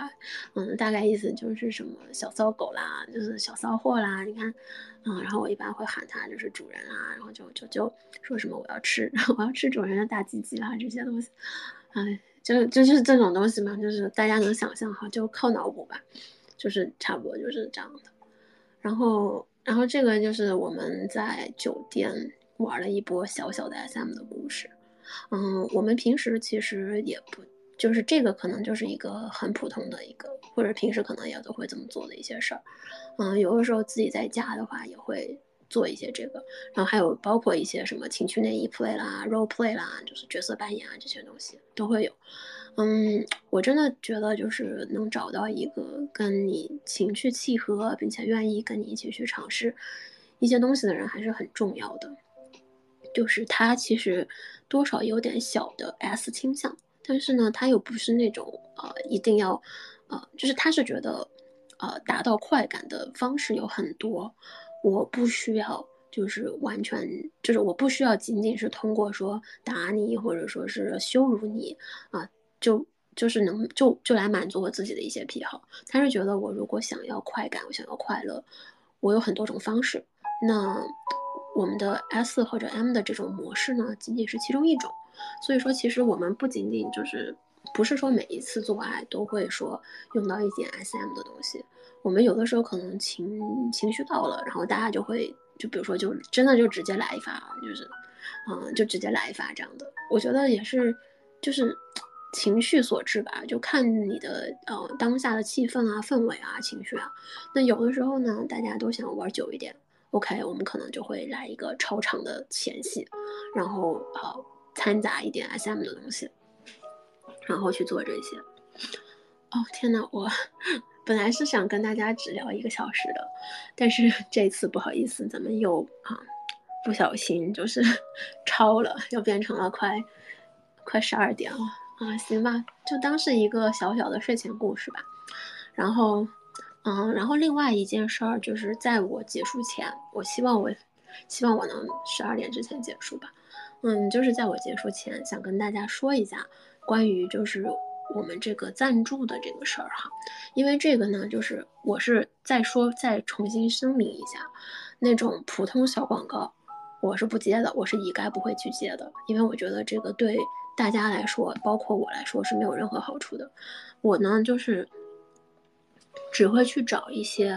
嗯，大概意思就是什么小骚狗啦，就是小骚货啦，你看，嗯，然后我一般会喊它就是主人啊，然后就就就说什么我要吃，我要吃主人的大鸡鸡啦这些东西，哎，就就是这种东西嘛，就是大家能想象哈，就靠脑补吧，就是差不多就是这样的，然后。然后这个就是我们在酒店玩了一波小小的 SM 的故事，嗯，我们平时其实也不，就是这个可能就是一个很普通的一个，或者平时可能也都会这么做的一些事儿，嗯，有的时候自己在家的话也会。做一些这个，然后还有包括一些什么情趣内衣 play 啦、role play 啦，就是角色扮演啊这些东西都会有。嗯，我真的觉得就是能找到一个跟你情绪契合，并且愿意跟你一起去尝试一些东西的人还是很重要的。就是他其实多少有点小的 S 倾向，但是呢，他又不是那种呃一定要呃，就是他是觉得呃达到快感的方式有很多。我不需要，就是完全，就是我不需要仅仅是通过说打你或者说是羞辱你啊，就就是能就就来满足我自己的一些癖好。他是觉得我如果想要快感，我想要快乐，我有很多种方式。那我们的 S 或者 M 的这种模式呢，仅仅是其中一种。所以说，其实我们不仅仅就是不是说每一次做爱都会说用到一点 SM 的东西。我们有的时候可能情情绪到了，然后大家就会就比如说就真的就直接来一发，就是，嗯，就直接来一发这样的。我觉得也是，就是情绪所致吧，就看你的呃当下的气氛啊、氛围啊、情绪啊。那有的时候呢，大家都想玩久一点，OK，我们可能就会来一个超长的前戏，然后呃掺杂一点 SM 的东西，然后去做这些。哦天呐，我。本来是想跟大家只聊一个小时的，但是这次不好意思，咱们又啊不小心就是 超了，又变成了快快十二点了啊，行吧，就当是一个小小的睡前故事吧。然后，嗯，然后另外一件事儿就是在我结束前，我希望我希望我能十二点之前结束吧。嗯，就是在我结束前，想跟大家说一下关于就是。我们这个赞助的这个事儿哈，因为这个呢，就是我是再说再重新声明一下，那种普通小广告，我是不接的，我是一概不会去接的，因为我觉得这个对大家来说，包括我来说是没有任何好处的。我呢，就是只会去找一些，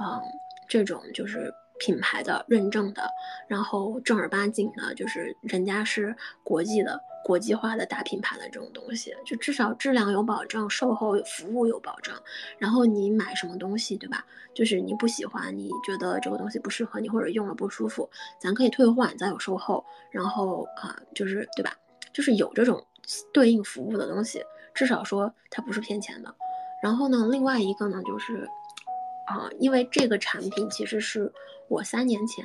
嗯，这种就是品牌的认证的，然后正儿八经的，就是人家是国际的、国际化的大品牌的这种东西，就至少质量有保证，售后服务有保证。然后你买什么东西，对吧？就是你不喜欢，你觉得这个东西不适合你，或者用了不舒服，咱可以退换，咱有售后。然后啊，就是对吧？就是有这种对应服务的东西，至少说它不是骗钱的。然后呢，另外一个呢，就是。啊，因为这个产品其实是我三年前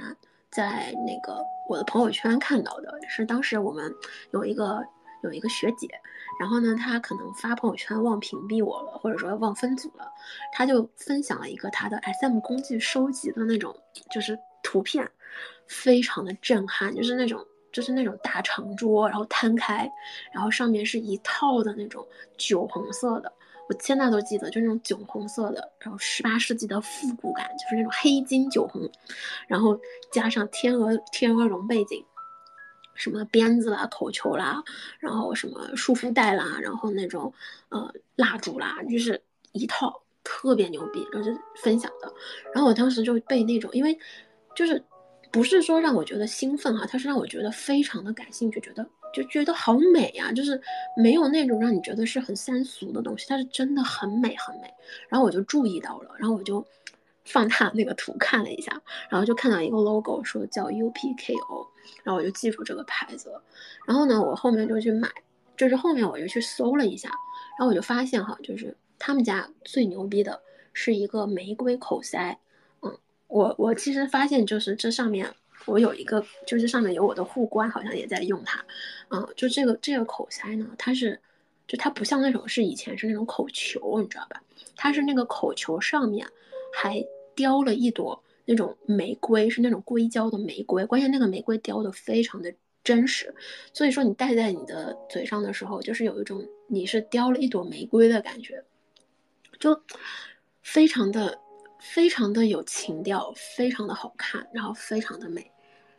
在那个我的朋友圈看到的，是当时我们有一个有一个学姐，然后呢，她可能发朋友圈忘屏蔽我了，或者说忘分组了，她就分享了一个她的 SM 工具收集的那种就是图片，非常的震撼，就是那种就是那种大长桌，然后摊开，然后上面是一套的那种酒红色的。我现在都记得，就那种酒红色的，然后十八世纪的复古感，就是那种黑金酒红，然后加上天鹅天鹅绒背景，什么鞭子啦、口球啦，然后什么束缚带啦，然后那种呃蜡烛啦，就是一套特别牛逼，然后就分享的。然后我当时就被那种，因为就是不是说让我觉得兴奋哈，它是让我觉得非常的感兴趣，觉得。就觉得好美呀，就是没有那种让你觉得是很三俗的东西，它是真的很美很美。然后我就注意到了，然后我就放大那个图看了一下，然后就看到一个 logo 说叫 UPKO，然后我就记住这个牌子了。然后呢，我后面就去买，就是后面我就去搜了一下，然后我就发现哈，就是他们家最牛逼的是一个玫瑰口塞。嗯，我我其实发现就是这上面。我有一个，就是上面有我的护官，好像也在用它，嗯，就这个这个口塞呢，它是，就它不像那种是以前是那种口球，你知道吧？它是那个口球上面还雕了一朵那种玫瑰，是那种硅胶的玫瑰，关键那个玫瑰雕的非常的真实，所以说你戴在你的嘴上的时候，就是有一种你是雕了一朵玫瑰的感觉，就非常的非常的有情调，非常的好看，然后非常的美。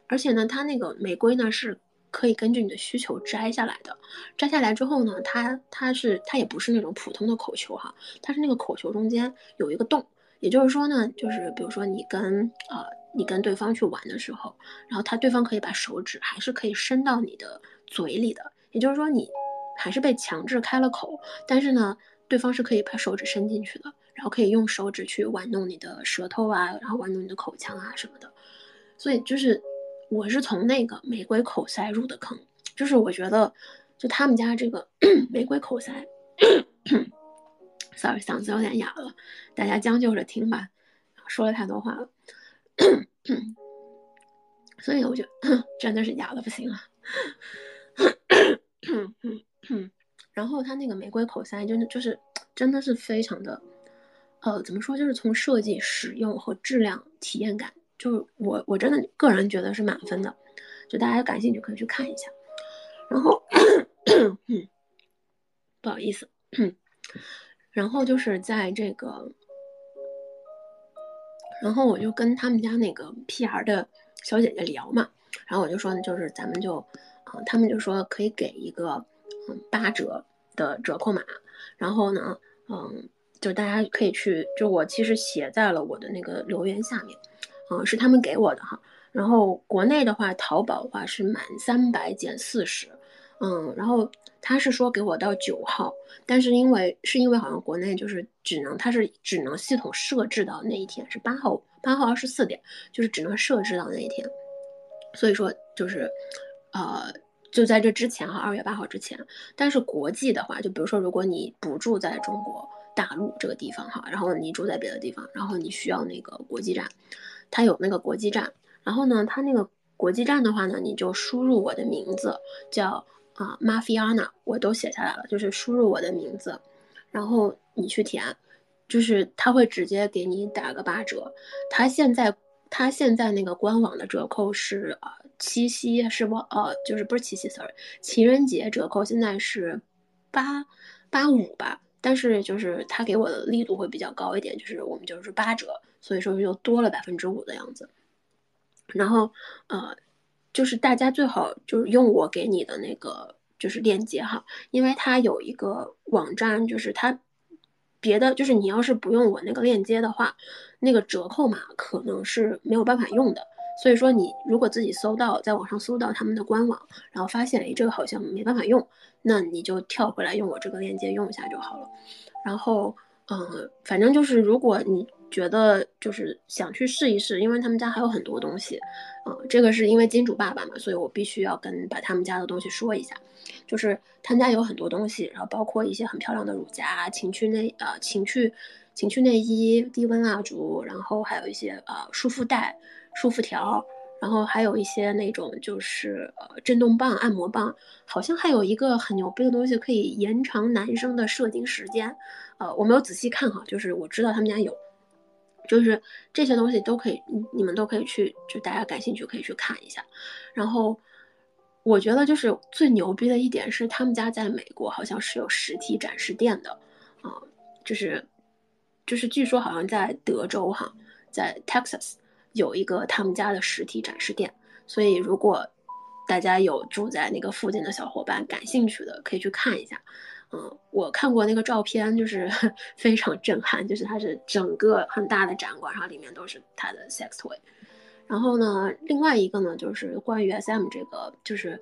而且呢，它那个玫瑰呢是可以根据你的需求摘下来的。摘下来之后呢，它它是它也不是那种普通的口球哈，它是那个口球中间有一个洞。也就是说呢，就是比如说你跟呃你跟对方去玩的时候，然后他对方可以把手指还是可以伸到你的嘴里的。也就是说你还是被强制开了口，但是呢，对方是可以把手指伸进去的，然后可以用手指去玩弄你的舌头啊，然后玩弄你的口腔啊什么的。所以就是。我是从那个玫瑰口塞入的坑，就是我觉得，就他们家这个 玫瑰口塞，sorry，嗓子有点哑了，大家将就着听吧，说了太多话了，所以我就 真的是哑的不行了。然后它那个玫瑰口塞，真的就是真的是非常的，呃，怎么说，就是从设计、使用和质量、体验感。就我我真的个人觉得是满分的，就大家感兴趣可以去看一下。然后，不好意思，然后就是在这个，然后我就跟他们家那个 PR 的小姐姐聊嘛，然后我就说呢，就是咱们就，嗯，他们就说可以给一个嗯八折的折扣码，然后呢，嗯，就大家可以去，就我其实写在了我的那个留言下面。嗯，是他们给我的哈，然后国内的话，淘宝的话是满三百减四十，嗯，然后他是说给我到九号，但是因为是因为好像国内就是只能，他是只能系统设置到那一天是八号，八号二十四点，就是只能设置到那一天，所以说就是，呃，就在这之前哈，二月八号之前，但是国际的话，就比如说如果你不住在中国大陆这个地方哈，然后你住在别的地方，然后你需要那个国际站。它有那个国际站，然后呢，它那个国际站的话呢，你就输入我的名字，叫啊 Mafiana，我都写下来了，就是输入我的名字，然后你去填，就是他会直接给你打个八折。他现在他现在那个官网的折扣是啊七夕是不呃就是不是七夕，sorry，情人节折扣现在是八八五吧。但是就是他给我的力度会比较高一点，就是我们就是八折，所以说又多了百分之五的样子。然后呃，就是大家最好就是用我给你的那个就是链接哈，因为它有一个网站，就是它别的就是你要是不用我那个链接的话，那个折扣码可能是没有办法用的。所以说，你如果自己搜到，在网上搜到他们的官网，然后发现，哎，这个好像没办法用，那你就跳回来用我这个链接用一下就好了。然后，嗯，反正就是，如果你觉得就是想去试一试，因为他们家还有很多东西，嗯，这个是因为金主爸爸嘛，所以我必须要跟把他们家的东西说一下，就是他们家有很多东西，然后包括一些很漂亮的乳夹、情趣内呃情趣情趣内衣、低温蜡烛，然后还有一些呃束缚带。束缚条，然后还有一些那种就是呃震动棒、按摩棒，好像还有一个很牛逼的东西可以延长男生的射精时间，呃，我没有仔细看哈，就是我知道他们家有，就是这些东西都可以，你们都可以去，就大家感兴趣可以去看一下。然后我觉得就是最牛逼的一点是他们家在美国好像是有实体展示店的，啊，就是就是据说好像在德州哈，在 Texas。有一个他们家的实体展示店，所以如果大家有住在那个附近的小伙伴感兴趣的，可以去看一下。嗯，我看过那个照片，就是 非常震撼，就是它是整个很大的展馆，然后里面都是他的 sex toy。然后呢，另外一个呢，就是关于 SM 这个，就是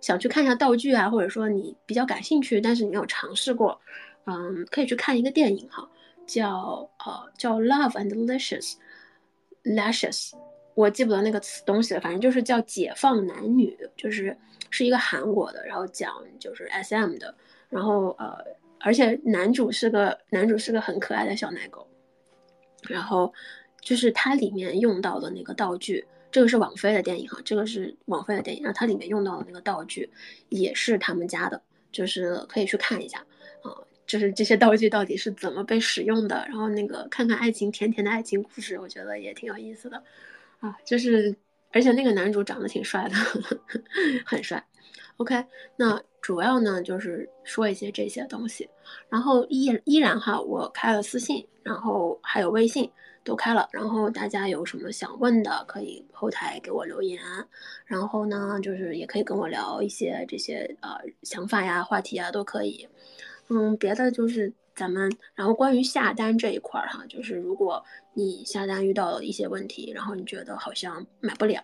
想去看一下道具啊，或者说你比较感兴趣，但是你没有尝试过，嗯，可以去看一个电影哈，叫呃叫 Love and Delicious。Lashes，我记不得那个词东西了，反正就是叫解放男女，就是是一个韩国的，然后讲就是 SM 的，然后呃，而且男主是个男主是个很可爱的小奶狗，然后就是它里面用到的那个道具，这个是网飞的电影哈，这个是网飞的电影，然后它里面用到的那个道具也是他们家的，就是可以去看一下。就是这些道具到底是怎么被使用的，然后那个看看爱情甜甜的爱情故事，我觉得也挺有意思的，啊，就是而且那个男主长得挺帅的，很帅。OK，那主要呢就是说一些这些东西，然后依依然哈，我开了私信，然后还有微信都开了，然后大家有什么想问的可以后台给我留言，然后呢就是也可以跟我聊一些这些呃想法呀、话题啊都可以。嗯，别的就是咱们，然后关于下单这一块儿哈，就是如果你下单遇到一些问题，然后你觉得好像买不了，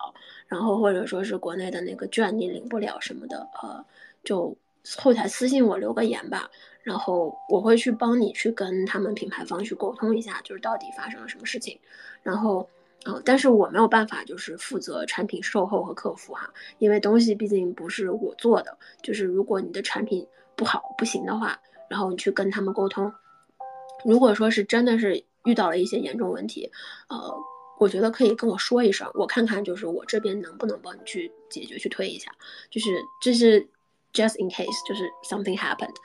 然后或者说是国内的那个券你领不了什么的，呃，就后台私信我留个言吧，然后我会去帮你去跟他们品牌方去沟通一下，就是到底发生了什么事情，然后，呃，但是我没有办法就是负责产品售后和客服哈，因为东西毕竟不是我做的，就是如果你的产品不好不行的话。然后你去跟他们沟通，如果说是真的是遇到了一些严重问题，呃，我觉得可以跟我说一声，我看看就是我这边能不能帮你去解决，去推一下，就是这是 just in case，就是 something happened。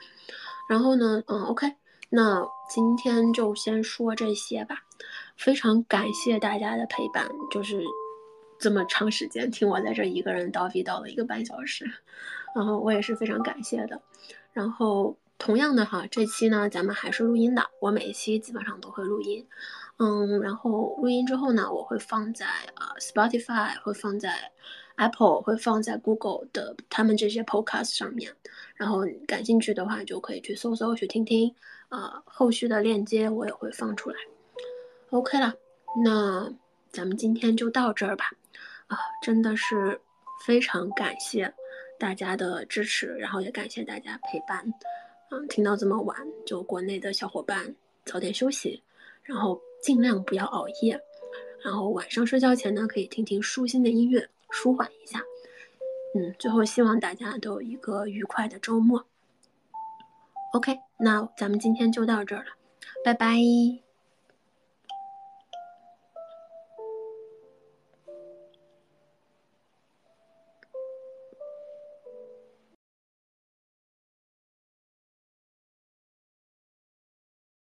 然后呢，嗯，OK，那今天就先说这些吧，非常感谢大家的陪伴，就是这么长时间听我在这一个人叨逼叨了一个半小时，然后我也是非常感谢的，然后。同样的哈，这期呢咱们还是录音的，我每一期基本上都会录音，嗯，然后录音之后呢，我会放在呃 Spotify，会放在 Apple，会放在 Google 的他们这些 Podcast 上面，然后感兴趣的话就可以去搜搜去听听，呃，后续的链接我也会放出来。OK 了，那咱们今天就到这儿吧，啊，真的是非常感谢大家的支持，然后也感谢大家陪伴。嗯，听到这么晚，就国内的小伙伴早点休息，然后尽量不要熬夜，然后晚上睡觉前呢，可以听听舒心的音乐，舒缓一下。嗯，最后希望大家都有一个愉快的周末。OK，那咱们今天就到这儿了，拜拜。